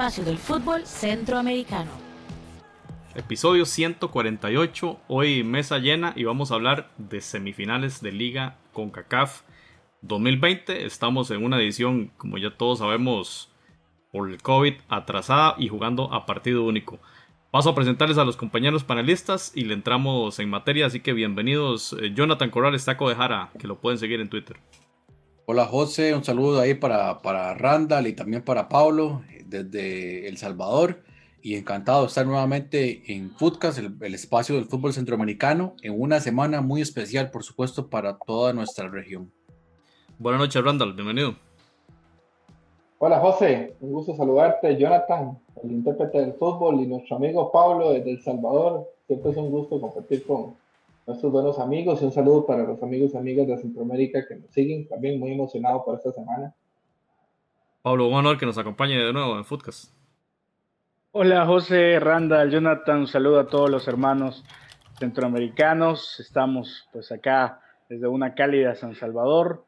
espacio del fútbol centroamericano. Episodio 148, hoy mesa llena y vamos a hablar de semifinales de Liga con CACAF 2020. Estamos en una edición, como ya todos sabemos, por el COVID atrasada y jugando a partido único. Paso a presentarles a los compañeros panelistas y le entramos en materia, así que bienvenidos. Eh, Jonathan Corrales, Taco de Jara, que lo pueden seguir en Twitter. Hola José, un saludo ahí para, para Randall y también para Pablo desde El Salvador y encantado de estar nuevamente en Footcast, el, espacio del fútbol centroamericano, en una semana muy especial, por supuesto, para toda nuestra región. Buenas noches, Randall, bienvenido. Hola José, un gusto saludarte, Jonathan, el intérprete del fútbol, y nuestro amigo Pablo desde El Salvador. Siempre es un gusto compartir con nuestros buenos amigos y un saludo para los amigos y amigas de Centroamérica que nos siguen. También muy emocionado por esta semana. Pablo, un honor que nos acompañe de nuevo en Footcast. Hola José, Randall, Jonathan, un saludo a todos los hermanos centroamericanos. Estamos pues acá desde una cálida San Salvador.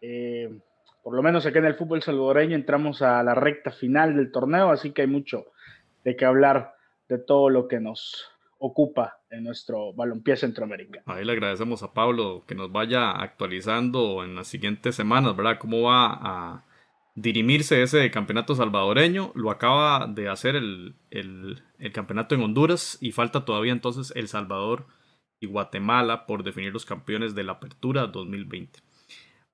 Eh, por lo menos acá en el fútbol salvadoreño entramos a la recta final del torneo, así que hay mucho de qué hablar de todo lo que nos ocupa en nuestro balompié centroamericano. Ahí le agradecemos a Pablo que nos vaya actualizando en las siguientes semanas, ¿verdad? Cómo va a dirimirse ese campeonato salvadoreño. Lo acaba de hacer el, campeonato en Honduras y falta todavía entonces El Salvador y Guatemala por definir los campeones de la Apertura 2020.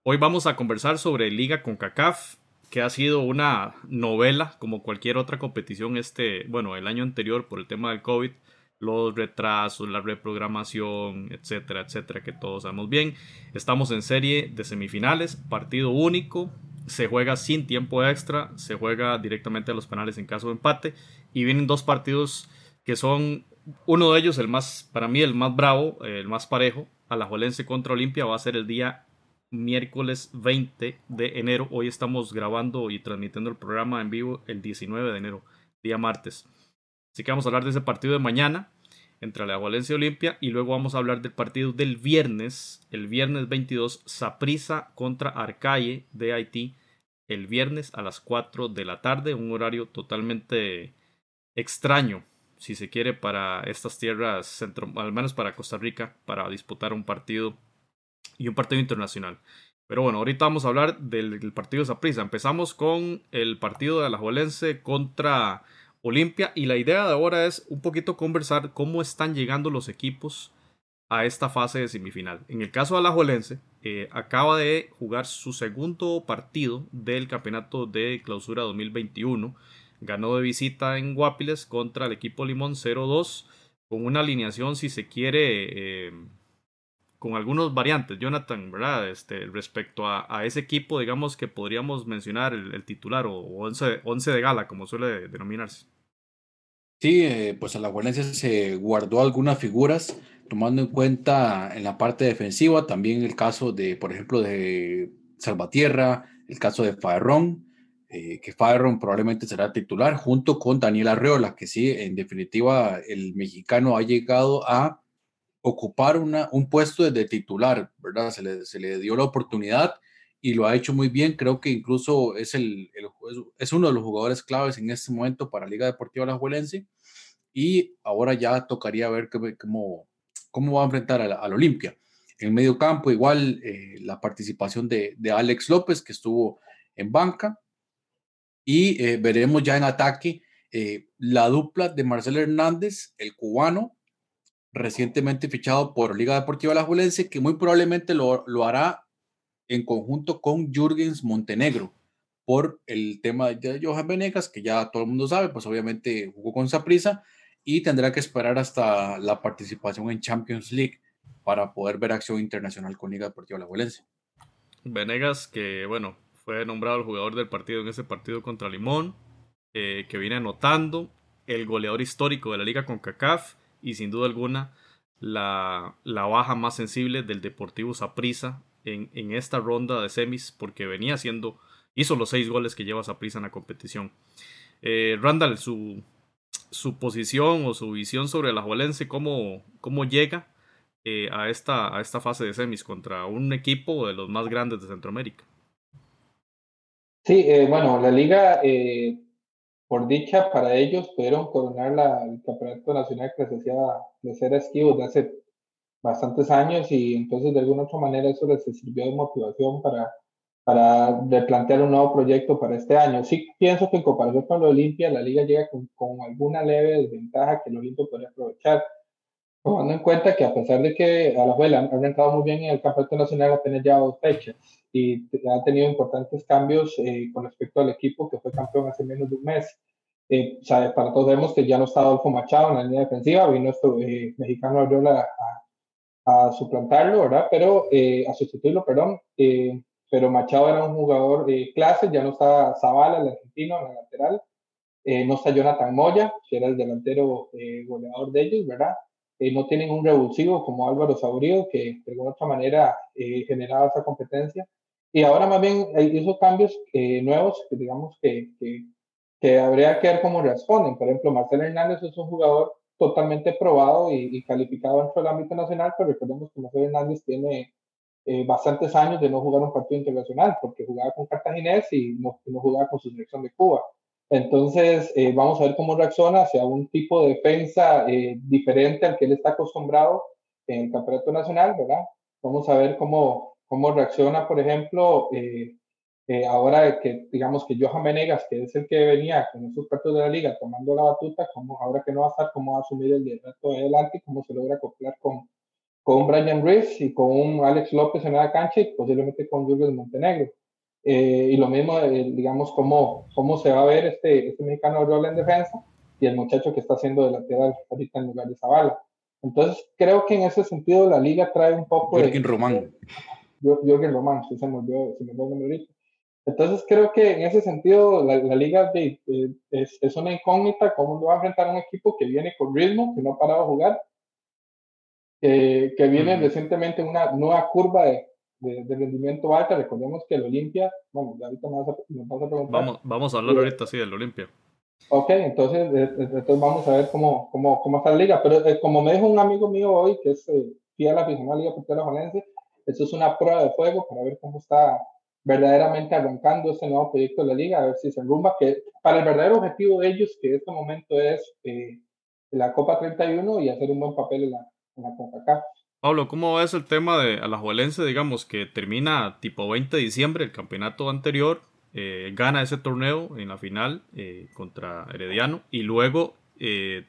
Hoy vamos a conversar sobre Liga con CACAF, que ha sido una novela como cualquier otra competición este, bueno, el año anterior por el tema del COVID, los retrasos, la reprogramación, etcétera, etcétera, que todos sabemos bien. Estamos en serie de semifinales, partido único, se juega sin tiempo extra, se juega directamente a los penales en caso de empate y vienen dos partidos que son uno de ellos el más para mí el más bravo, el más parejo, Alajuelense contra Olimpia va a ser el día miércoles 20 de enero. Hoy estamos grabando y transmitiendo el programa en vivo el 19 de enero, día martes. Así que vamos a hablar de ese partido de mañana entre la y Olimpia y luego vamos a hablar del partido del viernes, el viernes 22, Saprisa contra Arcaye de Haití, el viernes a las 4 de la tarde, un horario totalmente extraño, si se quiere, para estas tierras, centro, al menos para Costa Rica, para disputar un partido y un partido internacional. Pero bueno, ahorita vamos a hablar del, partido de Saprisa. Empezamos con el partido de Alajuelense contra Olimpia y la idea de ahora es un poquito conversar cómo están llegando los equipos a esta fase de semifinal. En el caso de Alajuelense, eh, acaba de jugar su segundo partido del campeonato de clausura 2021. Ganó de visita en Guapiles contra el equipo Limón 0-2 con una alineación, si se quiere, eh, con algunos variantes. Jonathan, ¿verdad? Este, respecto a, ese equipo, digamos que podríamos mencionar el, titular o 11, 11 de gala, como suele denominarse. Sí, eh, pues a la se guardó algunas figuras, tomando en cuenta en la parte defensiva también el caso de, por ejemplo, de Salvatierra, el caso de Faerrón, eh, que Faerrón probablemente será titular, junto con Daniel Arreola, que sí, en definitiva, el mexicano ha llegado a ocupar una, un puesto de titular, ¿verdad? Se le, se le dio la oportunidad y lo ha hecho muy bien. Creo que incluso es, el, es uno de los jugadores claves en este momento para Liga Deportiva Alajuelense. Y ahora ya tocaría ver cómo, cómo va a enfrentar al, Olimpia. En medio campo, igual eh, la participación de, de, Alex López, que estuvo en banca. Y eh, veremos ya en ataque eh, la dupla de Marcelo Hernández, el cubano, recientemente fichado por Liga Deportiva Alajuelense, que muy probablemente lo, lo hará en conjunto con Jürgens Montenegro por el tema de Johan Venegas, que ya todo el mundo sabe, pues obviamente jugó con Saprisa y tendrá que esperar hasta la participación en Champions League para poder ver acción internacional con Liga Deportiva Alajuelense. Venegas, que bueno, fue nombrado el jugador del partido en ese partido contra Limón, eh, que viene anotando, el goleador histórico de la liga con CACAF y sin duda alguna la, la baja más sensible del Deportivo Saprissa en, esta ronda de semis porque venía haciendo, hizo los seis goles que lleva prisa en la competición. Eh, Randall, su, su posición o su visión sobre la Juelense, cómo, cómo llega eh, a, esta, a esta fase de semis contra un equipo de los más grandes de Centroamérica. Sí, eh, bueno, la liga por dicha para ellos, pudieron coronar la, el campeonato nacional que les hacía de ser esquivo de hace bastantes años y entonces de alguna otra manera eso les sirvió de motivación para, para replantear un nuevo proyecto para este año. Sí pienso que en comparación con la Olimpia, la liga llega con, con alguna leve desventaja que el Olimpia podría aprovechar, tomando en cuenta que a pesar de que a la juela han entrado muy bien en el campeonato nacional apenas ya dos fechas y ha tenido importantes cambios eh, con respecto al equipo que fue campeón hace menos de un mes. Eh, o sea, para todos vemos que ya no está Adolfo Machado en la línea defensiva, vino este eh, mexicano Ariola a, a suplantarlo, ¿verdad? Pero, eh, a sustituirlo, perdón. Eh, pero Machado era un jugador de clase, ya no está Zavala, el argentino, en la lateral. Eh, no está Jonathan Moya, que era el delantero goleador de ellos, ¿verdad? no tienen un revulsivo como Álvaro Saurío, que de alguna otra manera generaba esa competencia. Y ahora más bien hizo cambios nuevos, que digamos que, que, que habría que ver cómo responden. Por ejemplo, Marcelo Hernández es un jugador totalmente probado y, calificado dentro del ámbito nacional, pero recordemos que José Hernández tiene eh, bastantes años de no jugar un partido internacional, porque jugaba con Cartaginés y no, no jugaba con su selección de Cuba. Entonces, eh, vamos a ver cómo reacciona hacia un tipo de defensa eh, diferente al que él está acostumbrado en el campeonato nacional, ¿verdad? Vamos a ver cómo, cómo reacciona, por ejemplo, eh, ahora que digamos que Johan Menegas, que es el que venía con esos partidos de la liga tomando la batuta, como ahora que no va a estar, cómo va a asumir el reto de adelante y cómo se logra acoplar con, con Brian Reese y con un Alex López en la cancha y posiblemente con Julio Montenegro. Eh, y lo mismo, eh, digamos, cómo, cómo se va a ver este, este mexicano rol en defensa y el muchacho que está haciendo de lateral ahorita en lugar de Zavala. Entonces, creo que en ese sentido la liga trae un poco Jürgen Román. Jürgen Román, sí se me olvidó, se me olvidó el nombre entonces creo que en ese sentido la, liga de, es, es, una incógnita cómo va a enfrentar un equipo que viene con ritmo, que no ha parado a jugar, que viene recientemente una nueva curva de, de, rendimiento alta. Recordemos que el Olimpia, bueno, ahorita me vas a, me vas a preguntar. Vamos, vamos a hablar ahorita, sí, del Olimpia. Ok, entonces, eh, eh, entonces vamos a ver cómo, cómo, cómo está la liga. Pero eh, como me dijo un amigo mío hoy, que es fiel aficionado a la Liga Portera Valense, eso es una prueba de fuego para ver cómo está verdaderamente arrancando este nuevo proyecto de la liga, a ver si se enrumba, que para el verdadero objetivo de ellos, que en este momento es eh, la Copa 31 y hacer un buen papel en la, Pablo, ¿cómo ves el tema de Alajuelense, digamos, que termina tipo 20 de diciembre el campeonato anterior, eh, gana ese torneo en la final eh, contra Herediano y luego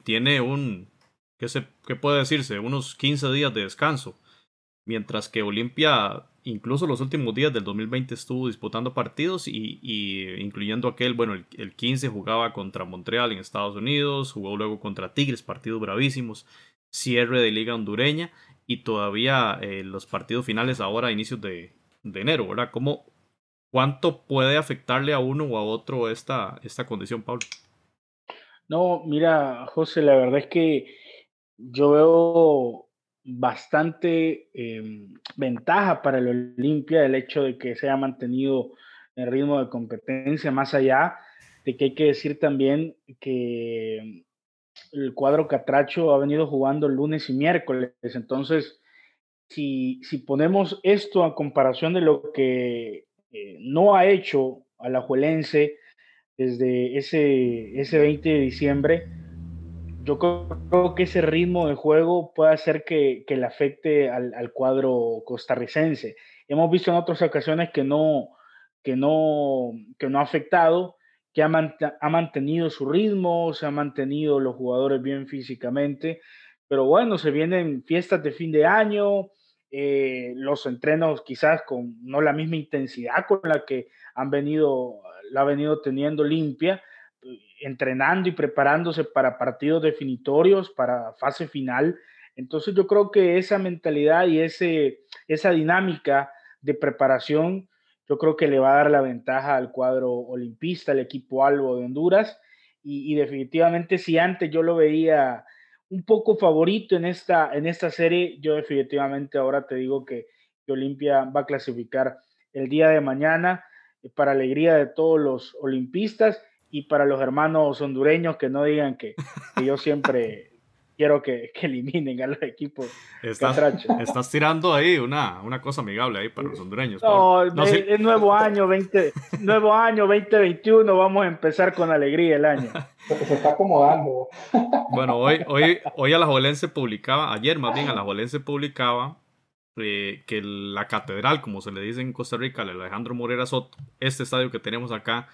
tiene un, ¿qué, se, ¿qué puede decirse? Unos 15 días de descanso, mientras que Olimpia incluso los últimos días del 2020 estuvo disputando partidos y, incluyendo aquel, bueno, el, 15 jugaba contra Montreal en Estados Unidos, jugó luego contra Tigres, partidos bravísimos, cierre de liga hondureña y todavía eh, los partidos finales ahora a inicios de, enero, ¿verdad? ¿Cómo, ¿Cuánto puede afectarle a uno o a otro esta, esta condición, Pablo? No, mira, José, la verdad es que yo veo bastante em, ventaja para el Olimpia el hecho de que se haya mantenido el ritmo de competencia, más allá de que hay que decir también que el cuadro Catracho ha venido jugando lunes y miércoles, entonces si, si ponemos esto a comparación de lo que eh, no ha hecho Alajuelense desde ese, ese 20 de diciembre, yo creo que ese ritmo de juego puede hacer que, le afecte al, cuadro costarricense. Hemos visto en otras ocasiones que no, que no, que no ha afectado, que ha, mantenido su ritmo, se ha mantenido los jugadores bien físicamente, pero bueno, se vienen fiestas de fin de año, eh, los entrenos quizás con no la misma intensidad con la que han venido, la ha venido teniendo limpia, entrenando y preparándose para partidos definitorios, para fase final. Entonces yo creo que esa mentalidad y ese, esa dinámica de preparación, yo creo que le va a dar la ventaja al cuadro olimpista, al equipo Albo de Honduras. Y, definitivamente si antes yo lo veía un poco favorito en esta, en esta serie, yo definitivamente ahora te digo que, que Olimpia va a clasificar el día de mañana eh, para alegría de todos los olimpistas y para los hermanos hondureños que no digan que, yo siempre quiero que, eliminen a los equipos. Estás, estás tirando ahí una, una cosa amigable ahí para los hondureños. No, no es, nuevo año 20, nuevo año 2021, vamos a empezar con alegría el año. Se está acomodando. Bueno, hoy, hoy, hoy a se publicaba, ayer más bien a se publicaba eh, que la catedral, como se le dice en Costa Rica, el Alejandro Morera Soto, este estadio que tenemos acá,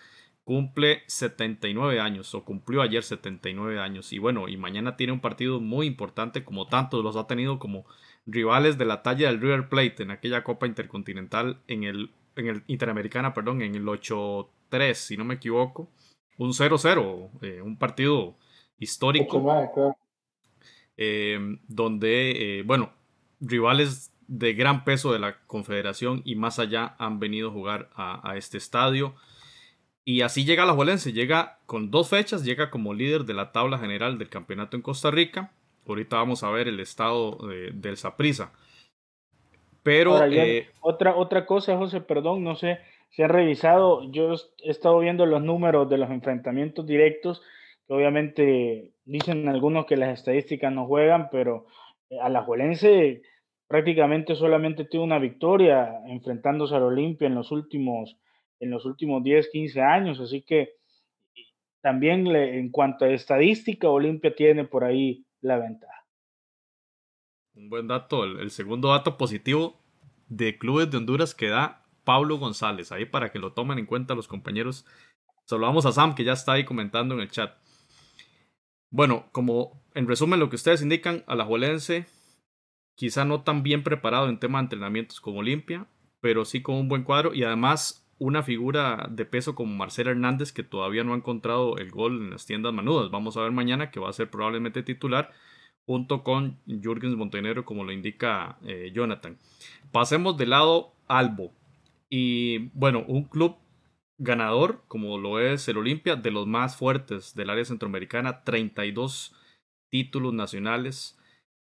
cumple 79 años o cumplió ayer 79 años. Y bueno y mañana tiene un partido muy importante como tantos los ha tenido como rivales de la talla del River Plate en aquella Copa Intercontinental en el en el Interamericana perdón en el 8-3 si no me equivoco. Un 0-0 eh, un partido histórico. Eh, donde eh, bueno rivales de gran peso de la confederación y más allá han venido a jugar a, a este estadio y así llega la Juelense, llega con dos fechas, llega como líder de la tabla general del campeonato en Costa Rica. Ahorita vamos a ver el estado del Saprisa. Pero eh, otra, otra cosa, José, perdón, no sé si ha revisado, yo he estado viendo los números de los enfrentamientos directos, que obviamente dicen algunos que las estadísticas no juegan, pero eh, a la Juelense prácticamente solamente tiene una victoria enfrentándose al Olimpia en los últimos en los últimos 10, 15 años. Así que también en cuanto a estadística, Olimpia tiene por ahí la ventaja. Un buen dato, el, segundo dato positivo de clubes de Honduras que da Pablo González, ahí para que lo tomen en cuenta los compañeros. Saludamos a Sam que ya está ahí comentando en el chat. Bueno, como en resumen lo que ustedes indican, a la Juelense quizá no tan bien preparado en tema de entrenamientos como Olimpia, pero sí con un buen cuadro y además una figura de peso como Marcelo Hernández que todavía no ha encontrado el gol en las tiendas manudas. Vamos a ver mañana que va a ser probablemente titular junto con Jürgens Montenegro como lo indica eh, Jonathan. Pasemos del lado Albo. Y bueno, un club ganador como lo es el Olimpia, de los más fuertes del área centroamericana, 32 títulos nacionales,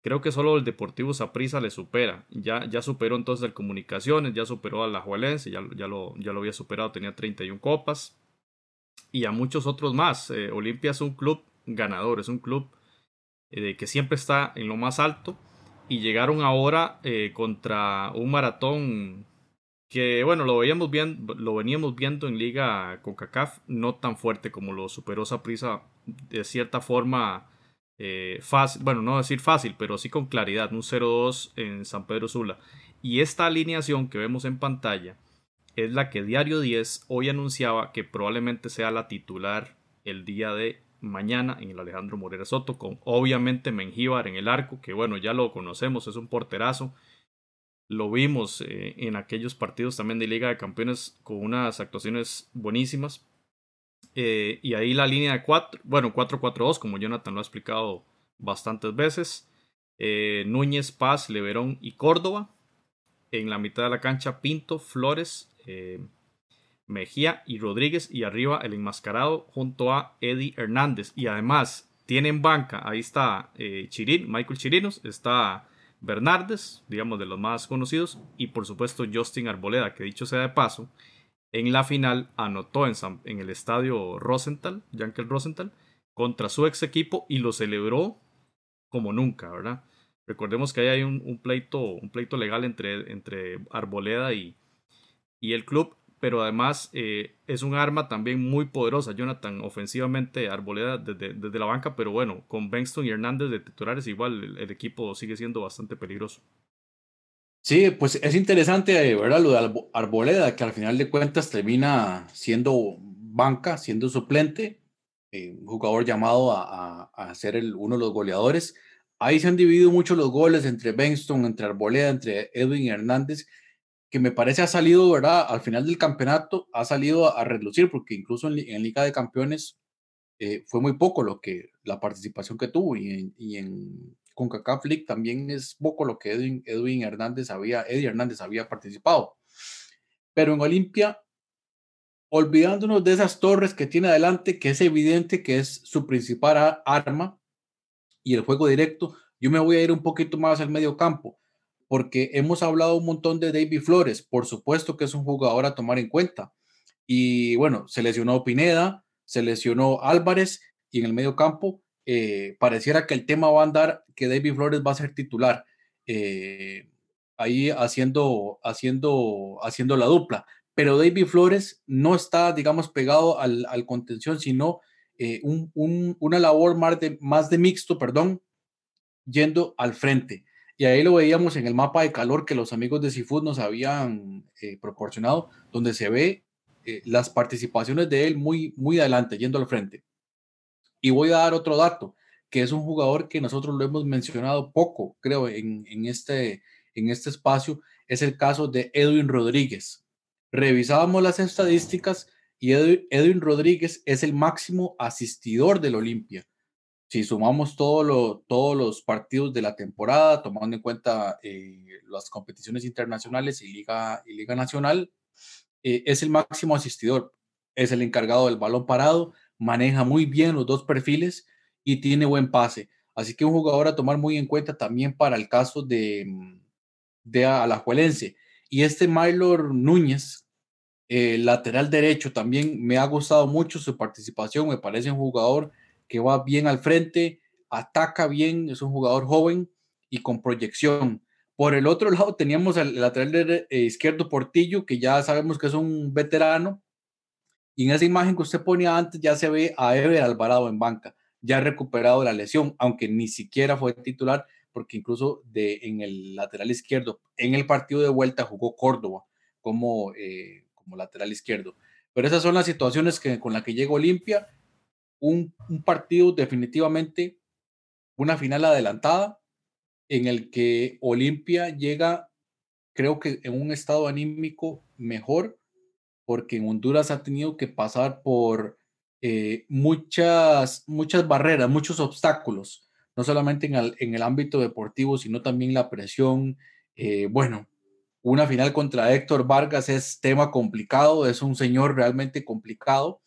Creo que solo el Deportivo Saprissa le supera. Ya, ya superó entonces el Comunicaciones, ya superó a la Juelense, ya, ya, lo, ya lo había superado, tenía 31 copas. Y a muchos otros más. Eh, Olimpia es un club ganador, es un club eh, que siempre está en lo más alto. Y llegaron ahora eh, contra un maratón que, bueno, lo, veíamos viendo, lo veníamos viendo en Liga CONCACAF, no tan fuerte como lo superó Saprissa de cierta forma eh, fácil, bueno, no decir fácil, pero sí con claridad, un 0-2 en San Pedro Sula. Y esta alineación que vemos en pantalla es la que Diario 10 hoy anunciaba que probablemente sea la titular el día de mañana en el Alejandro Morera Soto, con obviamente Mengíbar en el arco, que bueno, ya lo conocemos, es un porterazo. Lo vimos eh, en aquellos partidos también de Liga de Campeones con unas actuaciones buenísimas. Eh, y ahí la línea de 4, bueno, 4-4-2, como Jonathan lo ha explicado bastantes veces. Eh, Núñez, Paz, Leverón y Córdoba. En la mitad de la cancha, Pinto, Flores, eh, Mejía y Rodríguez. Y arriba el enmascarado junto a Eddie Hernández. Y además tienen banca, ahí está Chirin, Michael Chirinos, está Bernardes, digamos de los más conocidos. Y por supuesto Justin Arboleda, que dicho sea de paso, en la final anotó en, el estadio Rosenthal, Jankel Rosenthal, contra su ex equipo y lo celebró como nunca, ¿verdad? Recordemos que ahí hay un, pleito, un pleito legal entre, entre Arboleda y, y el club, pero además eh, es un arma también muy poderosa, Jonathan, ofensivamente Arboleda desde, desde la banca, pero bueno, con Benston y Hernández de titulares igual el equipo sigue siendo bastante peligroso. Sí, pues es interesante, ¿verdad? Lo de Arboleda, que al final de cuentas termina siendo banca, siendo suplente, eh, un jugador llamado a, a, ser el, uno de los goleadores. Ahí se han dividido mucho los goles entre Benston, entre Arboleda, entre Edwin Hernández, que me parece ha salido, ¿verdad? Al final del campeonato ha salido a, reducir, porque incluso en, Liga de Campeones eh, fue muy poco lo que la participación que tuvo y y en con también es poco lo que Edwin, Edwin Hernández había, Eddie Hernández había participado. Pero en Olimpia, olvidándonos de esas torres que tiene adelante, que es evidente que es su principal arma y el juego directo, yo me voy a ir un poquito más al medio campo, porque hemos hablado un montón de David Flores, por supuesto que es un jugador a tomar en cuenta. Y bueno, se lesionó Pineda, se lesionó Álvarez y en el medio campo eh, pareciera que el tema va a andar que David Flores va a ser titular, eh, ahí haciendo, haciendo, haciendo la dupla. Pero David Flores no está, digamos, pegado al, al contención, sino eh, un, una labor más de, más de mixto, perdón, yendo al frente. Y ahí lo veíamos en el mapa de calor que los amigos de Seafood nos habían proporcionado, donde se ve las participaciones de él muy, muy adelante, yendo al frente. Y voy a dar otro dato, que es un jugador que nosotros lo hemos mencionado poco, creo, en, este, en este espacio, es el caso de Edwin Rodríguez. Revisábamos las estadísticas y Edwin, Rodríguez es el máximo asistidor del Olimpia. Si sumamos todo todos los partidos de la temporada, tomando en cuenta eh, las competiciones internacionales y Liga, y Liga Nacional, eh, es el máximo asistidor. Es el encargado del balón parado, maneja muy bien los dos perfiles y tiene buen pase. Así que un jugador a tomar muy en cuenta también para el caso de, mm, de Alajuelense. Y este Mylor Núñez, eh, lateral derecho, también me ha gustado mucho su participación. Me parece un jugador que va bien al frente, ataca bien, es un jugador joven y con proyección. Por el otro lado teníamos al lateral eh, izquierdo Portillo, que ya sabemos que es un veterano, y en esa imagen que usted ponía antes ya se ve a Ever Alvarado en banca, ya recuperado la lesión, aunque ni siquiera fue titular, porque incluso de, en el lateral izquierdo, en el partido de vuelta jugó Córdoba como, eh, como lateral izquierdo. Pero esas son las situaciones que, con las que llega Olimpia. Un, un partido definitivamente, una final adelantada, en el que Olimpia llega, creo que en un estado anímico mejor porque en Honduras ha tenido que pasar por eh, muchas, muchas barreras, muchos obstáculos, no solamente en el, en el ámbito deportivo, sino también la presión. Eh, bueno, una final contra Héctor Vargas es tema complicado, es un señor realmente complicado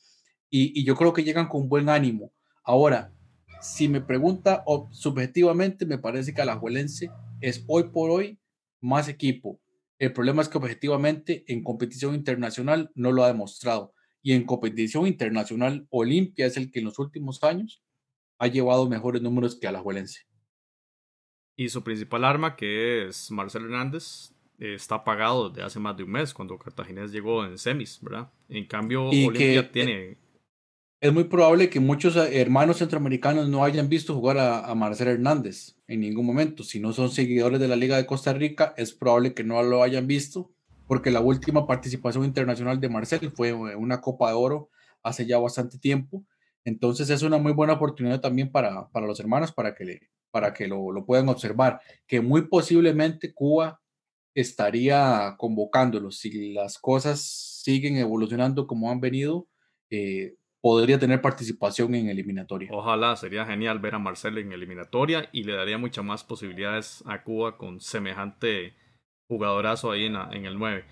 y, y yo creo que llegan con buen ánimo. Ahora, si me pregunta subjetivamente, me parece que Alajuelense es hoy por hoy más equipo, el problema es que objetivamente en competición internacional no lo ha demostrado. Y en competición internacional, Olimpia es el que en los últimos años ha llevado mejores números que Alajuelense. Y su principal arma, que es Marcelo Hernández, está apagado desde hace más de un mes, cuando Cartaginés llegó en semis, ¿verdad? En cambio, Olimpia eh, tiene es muy probable que muchos eh, hermanos centroamericanos no hayan visto jugar a, Marcelo Hernández en ningún momento. Si no son seguidores de la Liga de Costa Rica, es probable que no lo hayan visto, porque la última participación internacional de Marcelo fue eh, una Copa de Oro hace ya bastante tiempo. Entonces es una muy buena oportunidad también para, para los hermanos para que, para que lo, lo puedan observar, que muy posiblemente Cuba estaría convocándolos. Si las cosas siguen evolucionando como han venido, eh, podría tener participación en eliminatoria. Ojalá, sería genial ver a Marcelo en eliminatoria y le daría muchas más posibilidades a Cuba con semejante jugadorazo ahí en, en el 9.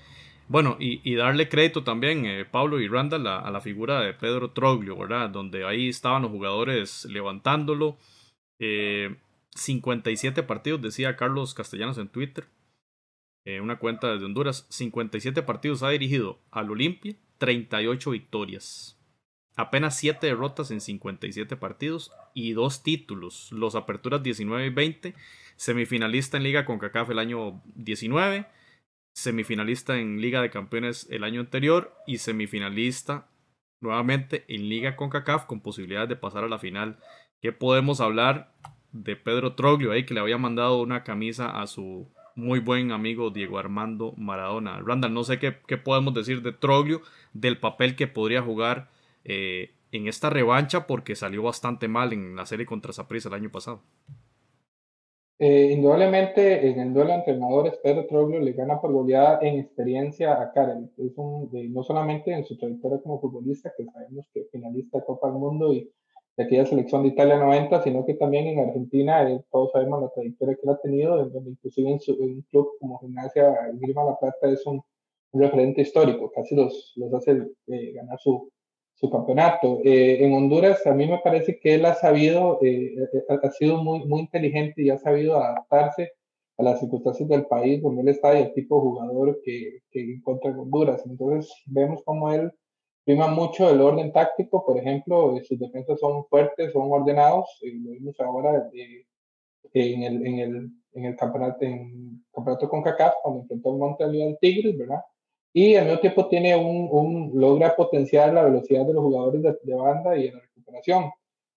Bueno, y, darle crédito también, eh, Pablo y a, la figura de Pedro Troglio, ¿verdad? Donde ahí estaban los jugadores levantándolo. 57 eh, partidos, decía Carlos Castellanos en Twitter, eh, una cuenta desde Honduras. 57 partidos ha dirigido al Olimpia, 38 victorias. Apenas 7 derrotas en 57 partidos y 2 títulos. Los Aperturas 19 y 20. Semifinalista en Liga con CACAF el año 19. Semifinalista en Liga de Campeones el año anterior. Y semifinalista nuevamente en Liga con CACAF con posibilidades de pasar a la final. ¿Qué podemos hablar de Pedro Troglio ahí que le había mandado una camisa a su muy buen amigo Diego Armando Maradona? Randall, no sé qué, qué podemos decir de Troglio, del papel que podría jugar eh, en esta revancha porque salió bastante mal en la serie contra Saprissa el año pasado. Eh, indudablemente en el duelo de entrenadores Pedro Troglio le gana por goleada en experiencia a Karen. Es un, no solamente en su trayectoria como futbolista, que sabemos que finalista de Copa del Mundo y de aquella selección de Italia 90, sino que también en Argentina, eh, todos sabemos la trayectoria que él ha tenido, en donde inclusive en, su, un club como Gimnasia Grima La Plata es un, referente histórico, casi los, los hace ganar su, su campeonato. Eh, en Honduras a mí me parece que él ha sabido, eh, eh, ha sido muy, muy inteligente y ha sabido adaptarse a las circunstancias del país donde él está y el tipo de jugador que, que encuentra en Honduras. Entonces vemos como él prima mucho el orden táctico, por ejemplo, sus defensas son fuertes, son ordenados, lo vimos ahora en, el, en, el, en el campeonato, en campeonato con CACAF, cuando enfrentó el Montreal Tigres, ¿verdad? Y al mismo tiempo tiene un, logra potenciar la velocidad de los jugadores de, banda y la recuperación.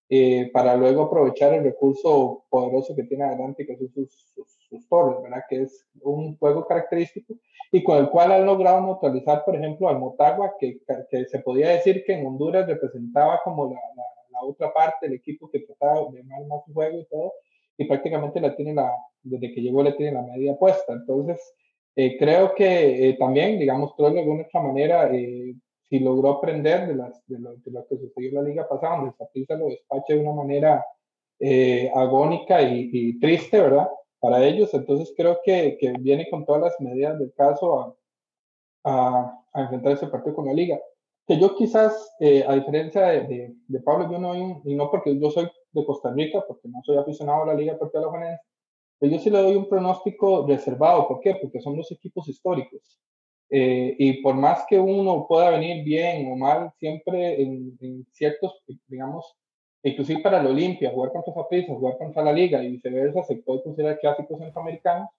Eh, para luego aprovechar el recurso poderoso que tiene adelante, que son sus, sus, torres, ¿verdad? Que es un juego característico y con el cual han logrado neutralizar, por ejemplo, al Motagua, que, que se podía decir que en Honduras representaba como la, la, otra parte del equipo que trataba de más, más juego y todo, y prácticamente la tiene la, desde que llegó le tiene la media puesta. Entonces, eh, creo que eh, también, digamos, creo de alguna otra manera, eh, si logró aprender de, las, de, lo, de, lo, que sucedió en la liga pasada, donde Saprissa lo despacha de una manera agónica y, y, triste, ¿verdad? Para ellos, entonces creo que, que, viene con todas las medidas del caso a, a, a enfrentar ese partido con la liga. Que yo quizás, a diferencia de, de, Pablo, yo no, y no porque yo soy de Costa Rica, porque no soy aficionado a la Liga Deportiva de la pero yo sí le doy un pronóstico reservado. ¿Por qué? Porque son los equipos históricos. Eh, y por más que uno pueda venir bien o mal, siempre en, ciertos, digamos, inclusive para la Olimpia, jugar contra Saprissa, jugar contra la Liga y viceversa, se puede considerar clásicos centroamericanos,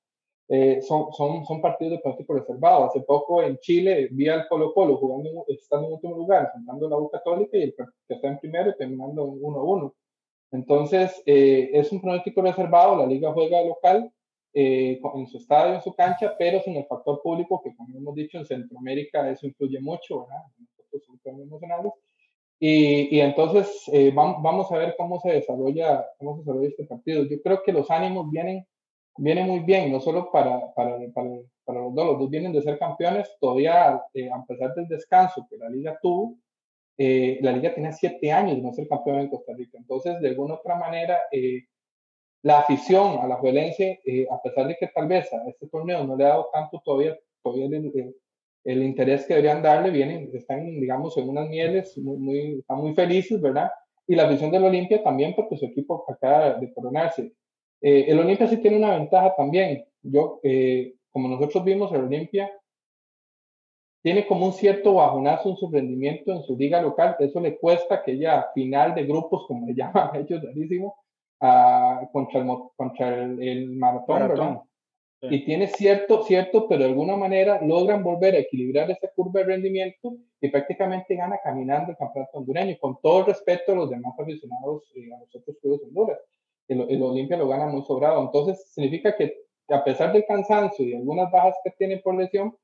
eh, son, son, son partidos de pronóstico reservado. Hace poco en Chile vi al Colo Colo jugando, estando en último lugar, enfrentando la U Católica y el que está en primero terminando 1-1. Entonces, eh, es un pronóstico reservado, la liga juega local eh, en su estadio, en su cancha, pero sin el factor público, que como hemos dicho, en Centroamérica eso influye mucho, ¿verdad? Nosotros somos. Y, y entonces eh, vamos, vamos, a ver cómo se desarrolla, cómo se desarrolla este partido. Yo creo que los ánimos vienen, vienen muy bien, no solo para, para, para, para los dos, los dos vienen de ser campeones, todavía a pesar del descanso que la liga tuvo, eh, la liga tiene siete años de no ser campeón en Costa Rica. Entonces, de alguna otra manera, eh, la afición a la violencia, eh, a pesar de que tal vez a este torneo no le ha dado tanto todavía, todavía el, el, interés que deberían darle, vienen, están, digamos, en unas mieles, muy, muy, están muy felices, ¿verdad? Y la afición del Olimpia también, porque su equipo acaba de coronarse. el Olimpia sí tiene una ventaja también. Yo, como nosotros vimos, el Olimpia tiene como un cierto bajonazo en su rendimiento en su liga local. Eso le cuesta que final de grupos, como le llaman ellos, rarísimo, contra, el, contra el, maratón, Y tiene cierto, cierto, pero de alguna manera logran volver a equilibrar esa curva de rendimiento y prácticamente gana caminando el campeonato hondureño, con todo el respeto a los demás aficionados y a los otros clubes de Honduras. El, el Olimpia lo gana muy sobrado. Entonces, significa que a pesar del cansancio y algunas bajas que tiene por lesión,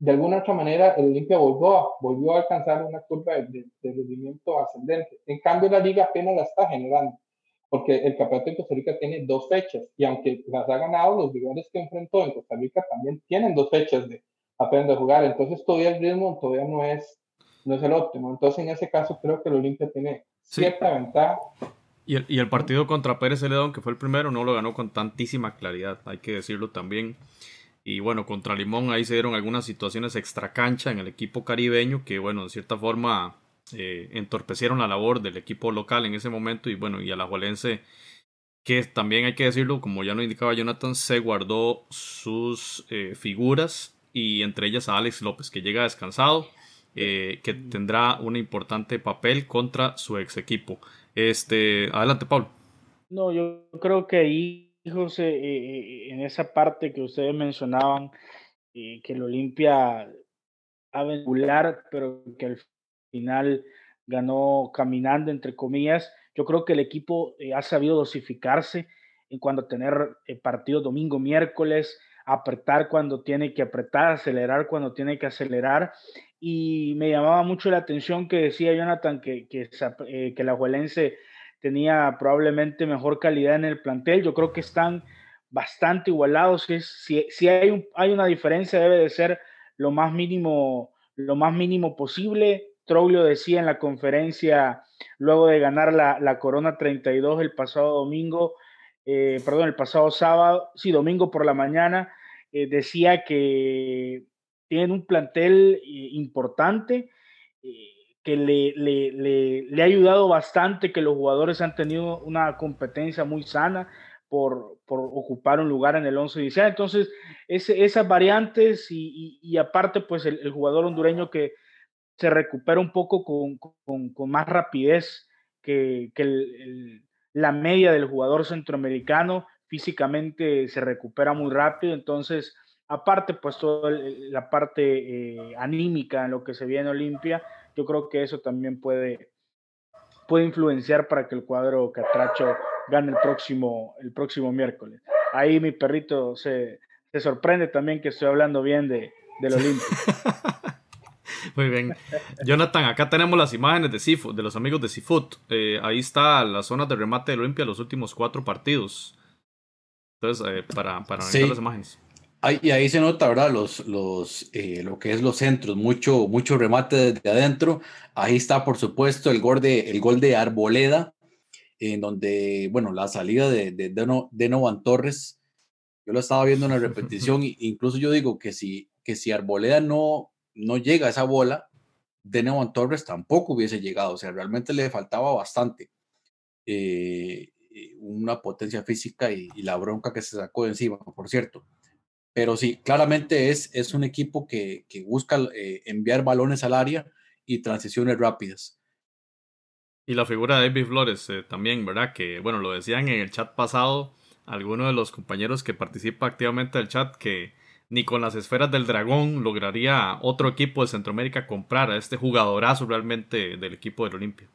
de alguna otra manera el Olimpia volvió, volvió a alcanzar una curva de, rendimiento ascendente. En cambio, la liga apenas la está generando, porque el campeonato de Costa Rica tiene dos fechas, y aunque las ha ganado, los rivales que enfrentó en Costa Rica también tienen dos fechas de aprender a jugar. Entonces, todavía el ritmo todavía no es, no es el óptimo. Entonces, en ese caso, creo que el Olimpia tiene cierta ventaja. Y el, y el, partido contra Pérez Celedón, que fue el primero, no lo ganó con tantísima claridad, hay que decirlo también. Y bueno, contra Limón ahí se dieron algunas situaciones extracancha en el equipo caribeño que, bueno, de cierta forma eh, entorpecieron la labor del equipo local en ese momento. Y bueno, y a la Juelense, que también hay que decirlo, como ya lo indicaba Jonathan, se guardó sus eh, figuras y entre ellas a Alex López, que llega descansado, eh, que tendrá un importante papel contra su ex equipo. Este, adelante, Pablo. No, yo creo que ahí José, eh, eh, en esa parte que ustedes mencionaban, eh, que el Olimpia aventurar, pero que al final ganó caminando, entre comillas. Yo creo que el equipo ha sabido dosificarse en cuanto a tener partidos domingo, miércoles, apretar cuando tiene que apretar, acelerar cuando tiene que acelerar. Y me llamaba mucho la atención que decía Jonathan que, que, que la Juelense tenía probablemente mejor calidad en el plantel. Yo creo que están bastante igualados. Si, si hay, un, hay una diferencia, debe de ser lo más mínimo, lo más mínimo posible. Troglio decía en la conferencia, luego de ganar la, la Corona 32 el pasado domingo, eh, perdón, el pasado sábado, sí, domingo por la mañana, eh, decía que tienen un plantel eh, importante que le, le, le, ha ayudado bastante, que los jugadores han tenido una competencia muy sana por, por ocupar un lugar en el 11 inicial. Entonces, ese, esas variantes y, y, aparte, pues el, jugador hondureño que se recupera un poco con, con, más rapidez que, la media del jugador centroamericano, físicamente se recupera muy rápido, entonces aparte pues toda la parte eh, anímica en lo que se viene Olimpia, yo creo que eso también puede, puede influenciar para que el cuadro Catracho gane el próximo, el próximo miércoles. Ahí mi perrito se, se sorprende también que estoy hablando bien de, del Olimpia. Muy bien. Jonathan, acá tenemos las imágenes de Seafood, de los amigos de Seafood. Eh, ahí está la zona de remate del Olimpia los últimos cuatro partidos. Entonces, eh, para, para analizar las imágenes. Ahí, y ahí se nota, ¿verdad? Los, los, eh, lo que es los centros, mucho, mucho remate desde adentro. Ahí está, por supuesto, el gol de, el gol de Arboleda, en donde, bueno, la salida de, de, de, Novan Torres, yo lo estaba viendo en la repetición, incluso yo digo que si, que si Arboleda no, no llega a esa bola, de Novan Torres tampoco hubiese llegado, o sea, realmente le faltaba bastante. Eh, una potencia física y, y la bronca que se sacó de encima, por cierto. Pero sí, claramente es, es un equipo que, que busca eh, enviar balones al área y transiciones rápidas. Y la figura de David Flores eh, también, ¿verdad? Que, bueno, lo decían en el chat pasado, algunos de los compañeros que participa activamente del chat, que ni con las esferas del dragón lograría otro equipo de Centroamérica comprar a este jugadorazo realmente del equipo del Olimpia.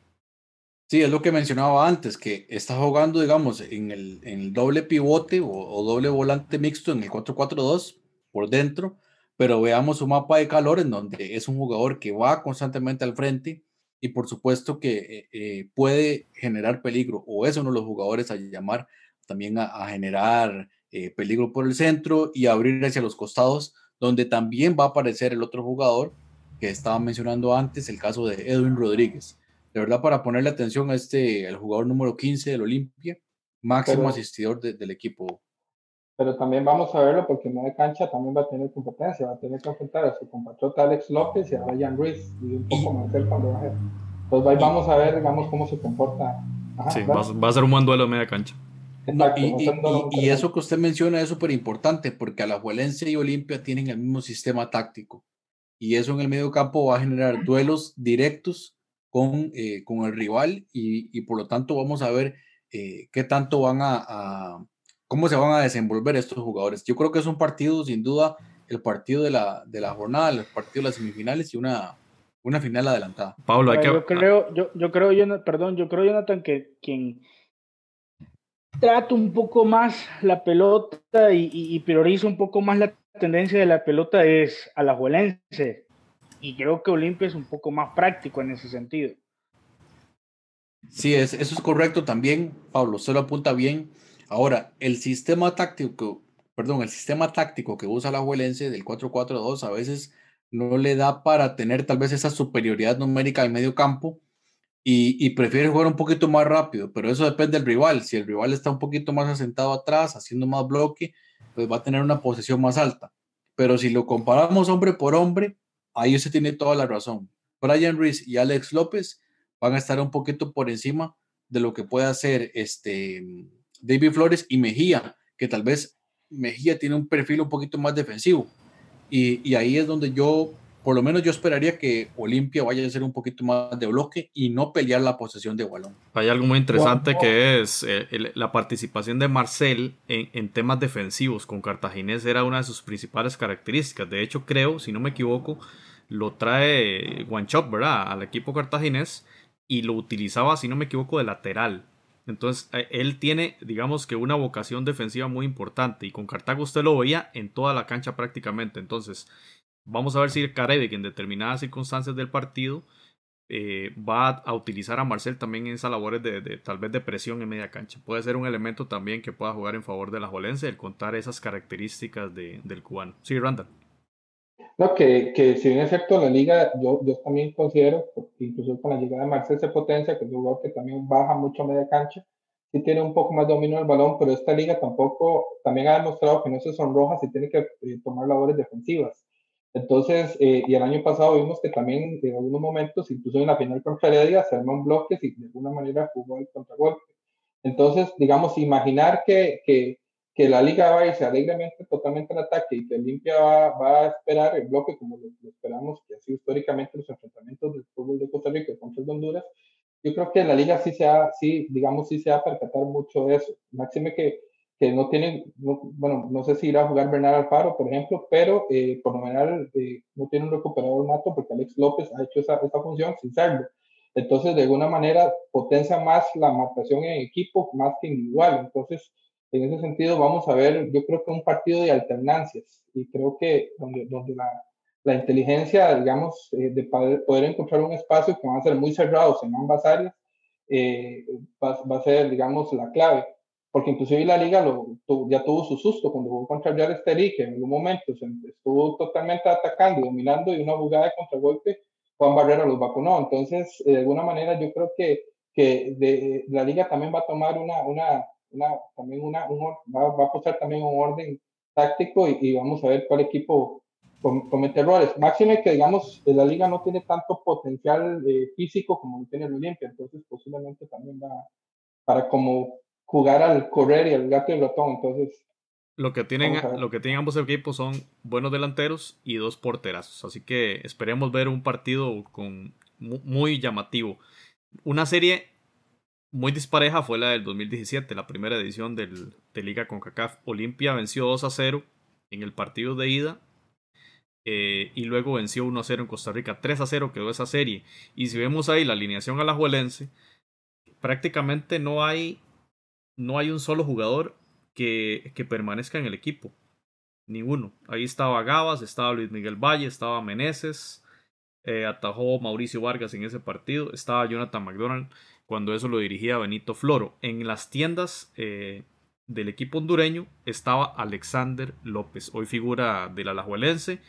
Sí, es lo que mencionaba antes, que está jugando, digamos, en el, en doble pivote o, doble volante mixto en el 4-4-2 por dentro, pero veamos su mapa de calor en donde es un jugador que va constantemente al frente y por supuesto que eh, eh, puede generar peligro o es uno de los jugadores a llamar también a, generar eh, peligro por el centro y abrir hacia los costados, donde también va a aparecer el otro jugador que estaba mencionando antes, el caso de Edwin Rodríguez de verdad para ponerle atención a este, el jugador número 15 del Olimpia, máximo asistidor del equipo. Pero también vamos a verlo porque en la cancha también va a tener competencia, va a tener que enfrentar a su compatriota Alex López y a Ryan Ruiz y un poco más el cuando baje. Entonces ahí vamos a ver, digamos, cómo se comporta. sí, va, a ser un buen duelo de media cancha. y, y, eso que usted menciona es súper importante porque Alajuelense y Olimpia tienen el mismo sistema táctico y eso en el medio campo va a generar duelos directos con, eh, con el rival y, y, por lo tanto vamos a ver eh, qué tanto van a, cómo se van a desenvolver estos jugadores. Yo creo que es un partido, sin duda, el partido de la, de la jornada, el partido de las semifinales y una, una final adelantada. Pablo, hay que... Yo creo, yo, yo creo, yo, perdón, yo creo, Jonathan, que quien trata un poco más la pelota y, y, prioriza un poco más la tendencia de la pelota es a la Juelense y creo que Olimpia es un poco más práctico en ese sentido. Sí, es, eso es correcto también, Pablo, se lo apunta bien. Ahora, el sistema táctico, perdón, el sistema táctico que usa la Juelense del 4-4-2 a veces no le da para tener tal vez esa superioridad numérica al medio campo y, y, prefiere jugar un poquito más rápido, pero eso depende del rival. Si el rival está un poquito más asentado atrás, haciendo más bloque, pues va a tener una posición más alta. Pero si lo comparamos hombre por hombre, ahí usted tiene toda la razón. Brian Reese y Alex López van a estar un poquito por encima de lo que puede hacer este David Flores y Mejía, que tal vez Mejía tiene un perfil un poquito más defensivo. Y, y ahí es donde yo, por lo menos yo esperaría que Olimpia vaya a ser un poquito más de bloque y no pelear la posesión de balón. Hay algo muy interesante que es eh, la participación de Marcel en, en, temas defensivos con Cartaginés era una de sus principales características. De hecho, creo, si no me equivoco, lo trae Chop, ¿verdad? Al equipo cartaginés y lo utilizaba, si no me equivoco, de lateral. Entonces, eh, él tiene, digamos que una vocación defensiva muy importante y con Cartago usted lo veía en toda la cancha prácticamente. Entonces, vamos a ver si que en determinadas circunstancias del partido eh, va a utilizar a Marcel también en esas labores de, tal vez de presión en media cancha. Puede ser un elemento también que pueda jugar en favor de la Jolense el contar esas características del cubano. Sí, Randall. No, que, que si bien es cierto, la liga, yo, yo también considero, incluso con la llegada de Marcel se potencia, que es un jugador que también baja mucho a media cancha, sí tiene un poco más dominio del balón, pero esta liga tampoco, también ha demostrado que no se sonroja si tiene que eh, tomar labores defensivas. Entonces, eh, y el año pasado vimos que también en algunos momentos, incluso en la final con Feredia, se armó un bloque y de alguna manera jugó el contragolpe. Entonces, digamos, imaginar que, que que la liga va a irse alegremente totalmente al ataque y que Olimpia va, va, a esperar el bloque como lo, esperamos, que ha sido históricamente los enfrentamientos del fútbol de Costa Rica contra el de Honduras, yo creo que la liga sí se ha, sí, digamos, sí se va a percatar mucho de eso. Máxime que, que no tienen, bueno, no sé si irá a jugar Bernal Alfaro, por ejemplo, pero eh, por lo general eh, no tiene un recuperador nato porque Alex López ha hecho esa, esa función sin serlo. Entonces, de alguna manera, potencia más la marcación en equipo más que individual. Entonces, en ese sentido vamos a ver, yo creo que un partido de alternancias y creo que donde, donde la, la inteligencia, digamos, eh, de poder, encontrar un espacio que van a ser muy cerrados en ambas áreas, eh, va, va, a ser, digamos, la clave. Porque inclusive la liga lo, ya tuvo su susto cuando jugó contra Real Estelí, que en algún momento se estuvo totalmente atacando y dominando y una jugada de contragolpe, Juan Barrera los vacunó. Entonces, de alguna manera, yo creo que, que de, la liga también va a tomar una, una, también una, un, va, va, a posar también un orden táctico y, vamos a ver cuál equipo comete errores. Máxime que, digamos, la liga no tiene tanto potencial eh, físico como tiene el Olimpia, entonces posiblemente también va para como jugar al correr y al gato y el ratón, entonces... Lo que, tienen, lo que tienen ambos equipos son buenos delanteros y dos porterazos, así que esperemos ver un partido con muy llamativo. Una serie muy dispareja fue la del 2017, la primera edición del, de Liga CONCACAF. Olimpia venció 2 a 0 en el partido de ida eh, y luego venció 1 a 0 en Costa Rica. 3 a 0 quedó esa serie. Y si vemos ahí la alineación alajuelense, prácticamente no hay, no hay un solo jugador que, que permanezca en el equipo. Ninguno. Ahí estaba Gabas, estaba Luis Miguel Valle, estaba Meneses, eh, atajó Mauricio Vargas en ese partido, estaba Jonathan McDonald cuando eso lo dirigía Benito Floro. En las tiendas eh, del equipo hondureño estaba Alexander López, hoy figura del Alajuelense,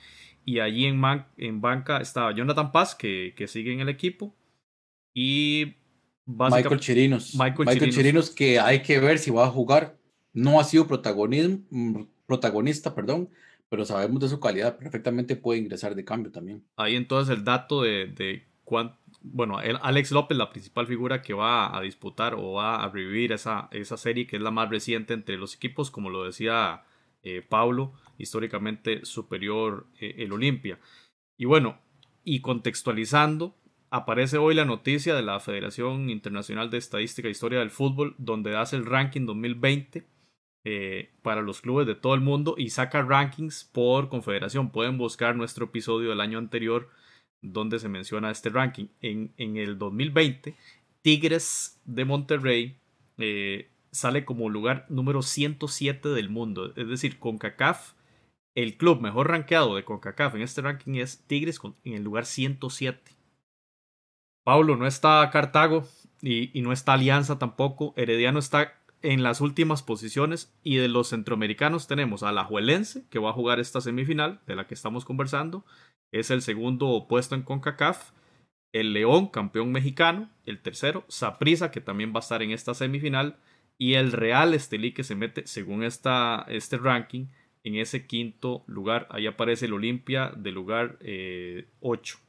y allí en, en banca estaba Jonathan Paz, que, que, sigue en el equipo, y Michael Chirinos. Michael, Chirinos. que hay que ver si va a jugar. No ha sido protagonista, perdón, pero sabemos de su calidad. Perfectamente puede ingresar de cambio también. Ahí entonces el dato de, de cuánto bueno, Alex López, la principal figura que va a disputar o va a revivir esa, esa serie, que es la más reciente entre los equipos, como lo decía eh, Pablo, históricamente superior eh, el Olimpia. Y bueno, y contextualizando, aparece hoy la noticia de la Federación Internacional de Estadística e Historia del Fútbol, donde hace el ranking 2020 eh, para los clubes de todo el mundo y saca rankings por confederación. Pueden buscar nuestro episodio del año anterior donde se menciona este ranking. En, en el 2020, Tigres de Monterrey eh, sale como lugar número 107 del mundo. Es decir, CONCACAF, el club mejor rankeado de CONCACAF en este ranking es Tigres en el lugar 107. Pablo, no está Cartago y, y no está Alianza tampoco. Herediano está en las últimas posiciones y de los centroamericanos tenemos a la Juelense que va a jugar esta semifinal de la que estamos conversando es el segundo puesto en CONCACAF. El León, campeón mexicano, el tercero. Saprisa, que también va a estar en esta semifinal. Y el Real Estelí, que se mete, según esta, este ranking, en ese quinto lugar. Ahí aparece el Olimpia de lugar 8. Eh,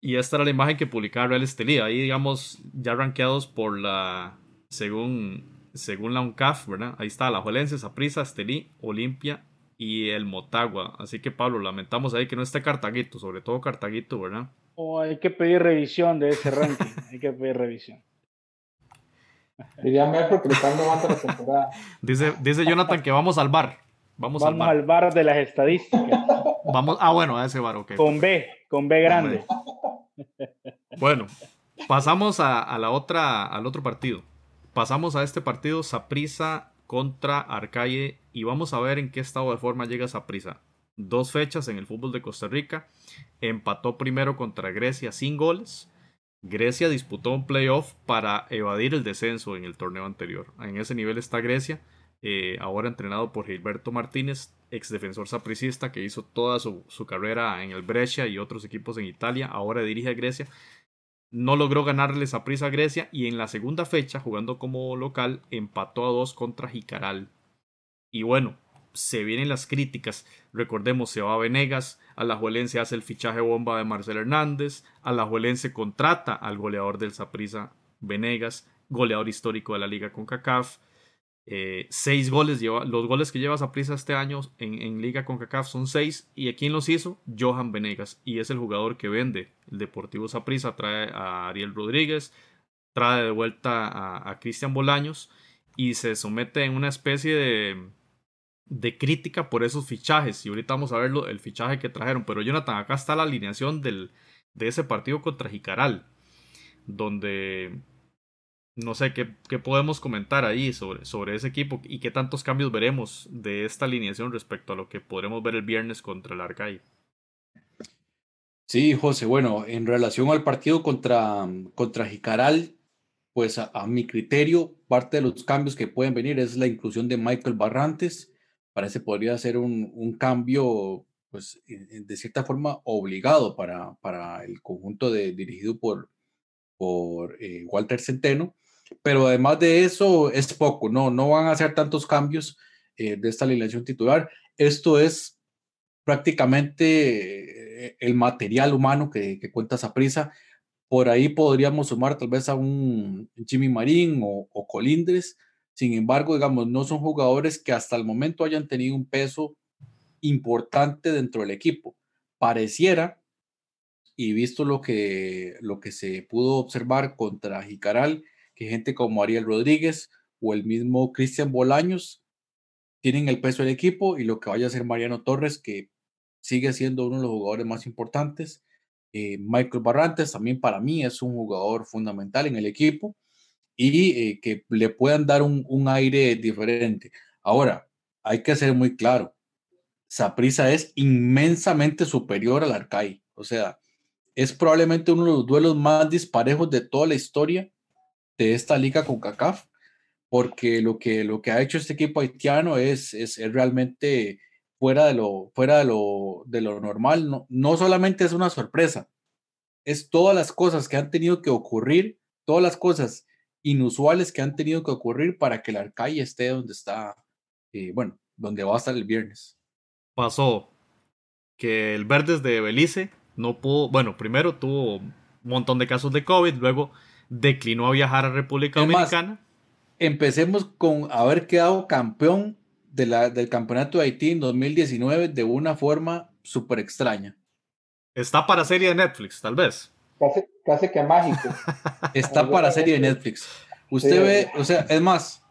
y esta era la imagen que publicaba Real Estelí. Ahí, digamos, ya rankeados por la. Según, según la UNCAF, ¿verdad? Ahí está la Juelense, Saprisa, Estelí, Olimpia y el Motagua. Así que Pablo, lamentamos ahí que no esté Cartaguito, sobre todo Cartaguito, ¿verdad? Oh, hay que pedir revisión de ese ranking, hay que pedir revisión. Diría porque le están la temporada. Dice, dice Jonathan que vamos al bar. Vamos, vamos al, bar. de las estadísticas. Vamos, ah, bueno, a ese bar, ok. Con B, con B grande. Bueno, pasamos a, a, la otra, al otro partido. Pasamos a este partido Saprisa contra Arcaye y vamos a ver en qué estado de forma llega esa prisa. Dos fechas en el fútbol de Costa Rica. Empató primero contra Grecia sin goles. Grecia disputó un playoff para evadir el descenso en el torneo anterior. En ese nivel está Grecia, eh, ahora entrenado por Gilberto Martínez, ex defensor sapricista que hizo toda su, su, carrera en el Brescia y otros equipos en Italia. Ahora dirige a Grecia no logró ganarles a prisa a Grecia y en la segunda fecha, jugando como local, empató a dos contra Jicaral. Y bueno, se vienen las críticas. Recordemos, se va a Venegas, Alajuelense hace el fichaje bomba de Marcel Hernández, Alajuelense contrata al goleador del Saprisa Venegas, goleador histórico de la liga con CACAF. Eh, seis goles lleva, los goles que lleva Saprissa este año en, Liga con CACAF son seis. ¿Y a quién los hizo? Johan Venegas. Y es el jugador que vende el Deportivo Saprissa. Trae a Ariel Rodríguez, trae de vuelta a, a Cristian Bolaños y se somete en una especie de, de crítica por esos fichajes. Y ahorita vamos a ver el fichaje que trajeron. Pero Jonathan, acá está la alineación del, de ese partido contra Jicaral. Donde no sé qué, qué, podemos comentar ahí sobre, sobre ese equipo y qué tantos cambios veremos de esta alineación respecto a lo que podremos ver el viernes contra el Arcay. Sí, José, bueno, en relación al partido contra, contra Jicaral, pues a, mi criterio, parte de los cambios que pueden venir es la inclusión de Michael Barrantes. Parece podría ser un, un cambio, pues de cierta forma obligado para, para el conjunto de, dirigido por, por eh, Walter Centeno. Pero además de eso, es poco, no, no van a hacer tantos cambios eh, de esta alineación titular. Esto es prácticamente eh, el material humano que, que cuenta esa prisa por ahí podríamos sumar tal vez a un Jimmy Marín o, o, Colindres. Sin embargo, digamos, no son jugadores que hasta el momento hayan tenido un peso importante dentro del equipo. Pareciera, y visto lo que, lo que se pudo observar contra Jicaral, que gente como Ariel Rodríguez o el mismo Cristian Bolaños tienen el peso del equipo y lo que vaya a hacer Mariano Torres, que sigue siendo uno de los jugadores más importantes eh, Michael Barrantes también para mí es un jugador fundamental en el equipo y eh, que le puedan dar un, un, aire diferente. Ahora, hay que ser muy claro, Saprisa es inmensamente superior al Arcai, o sea, es probablemente uno de los duelos más disparejos de toda la historia de esta liga con CACAF, porque lo que, lo que ha hecho este equipo haitiano es, es, es realmente fuera de lo, fuera de lo, de lo normal. No, no solamente es una sorpresa, es todas las cosas que han tenido que ocurrir, todas las cosas inusuales que han tenido que ocurrir para que el Arcai esté donde está, eh, bueno, donde va a estar el viernes. Pasó que el Verdes de Belice no pudo, bueno, primero tuvo un montón de casos de COVID, luego declinó a viajar a República es Dominicana. Empecemos con haber quedado campeón de la, del campeonato de Haití en 2019 de una forma súper extraña. Está para serie de Netflix, tal vez. Casi, casi que mágico. Está para serie de Netflix. Usted sí. ve, o sea, es más,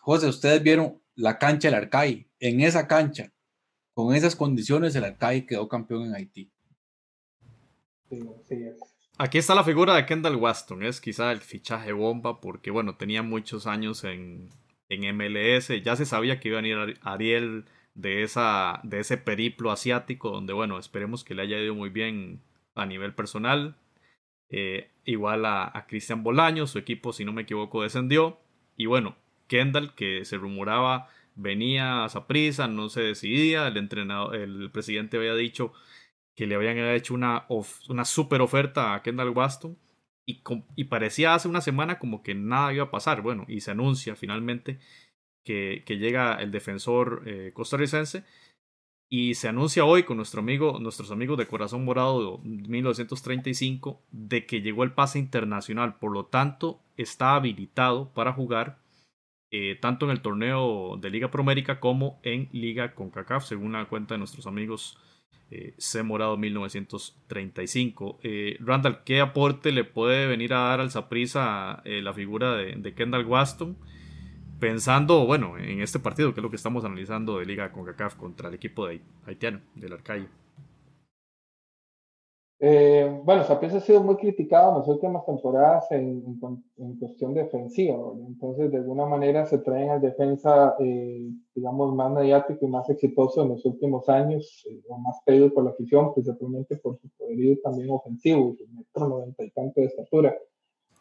José, ustedes vieron la cancha del Arcai. En esa cancha, con esas condiciones, el Arcai quedó campeón en Haití. Sí, sí, Aquí está la figura de Kendall Waston. Es quizá el fichaje bomba porque, bueno, tenía muchos años en, en MLS. Ya se sabía que iba a venir Ariel de, esa, de ese periplo asiático, donde, bueno, esperemos que le haya ido muy bien a nivel personal. Eh, igual a, a Cristian Bolaño, su equipo, si no me equivoco, descendió. Y bueno, Kendall, que se rumoraba venía a prisa, no se decidía. El entrenador, el presidente había dicho que le habían hecho una, una super oferta a Kendall Waston y, y, parecía hace una semana como que nada iba a pasar. Bueno, y se anuncia finalmente que, que llega el defensor eh, costarricense y se anuncia hoy con nuestro amigo, nuestros amigos de Corazón Morado de 1935 de que llegó el pase internacional, por lo tanto está habilitado para jugar eh, tanto en el torneo de Liga Promérica como en Liga CONCACAF, según la cuenta de nuestros amigos eh, C Morado 1935. Eh, Randall, ¿qué aporte le puede venir a dar al Saprisa eh, la figura de, de, Kendall Waston? Pensando, bueno, en este partido, que es lo que estamos analizando de Liga CONCACAF contra el equipo de haitiano, del Arcayo. Eh, bueno, Saprissa ha sido muy criticado en las últimas temporadas en, en, en cuestión defensiva, ¿verdad? entonces de alguna manera se traen al defensa, eh, digamos, más mediático y más exitoso en los últimos años, eh, o más pedido por la afición, principalmente por su poderío también ofensivo, su metro noventa y tanto de estatura.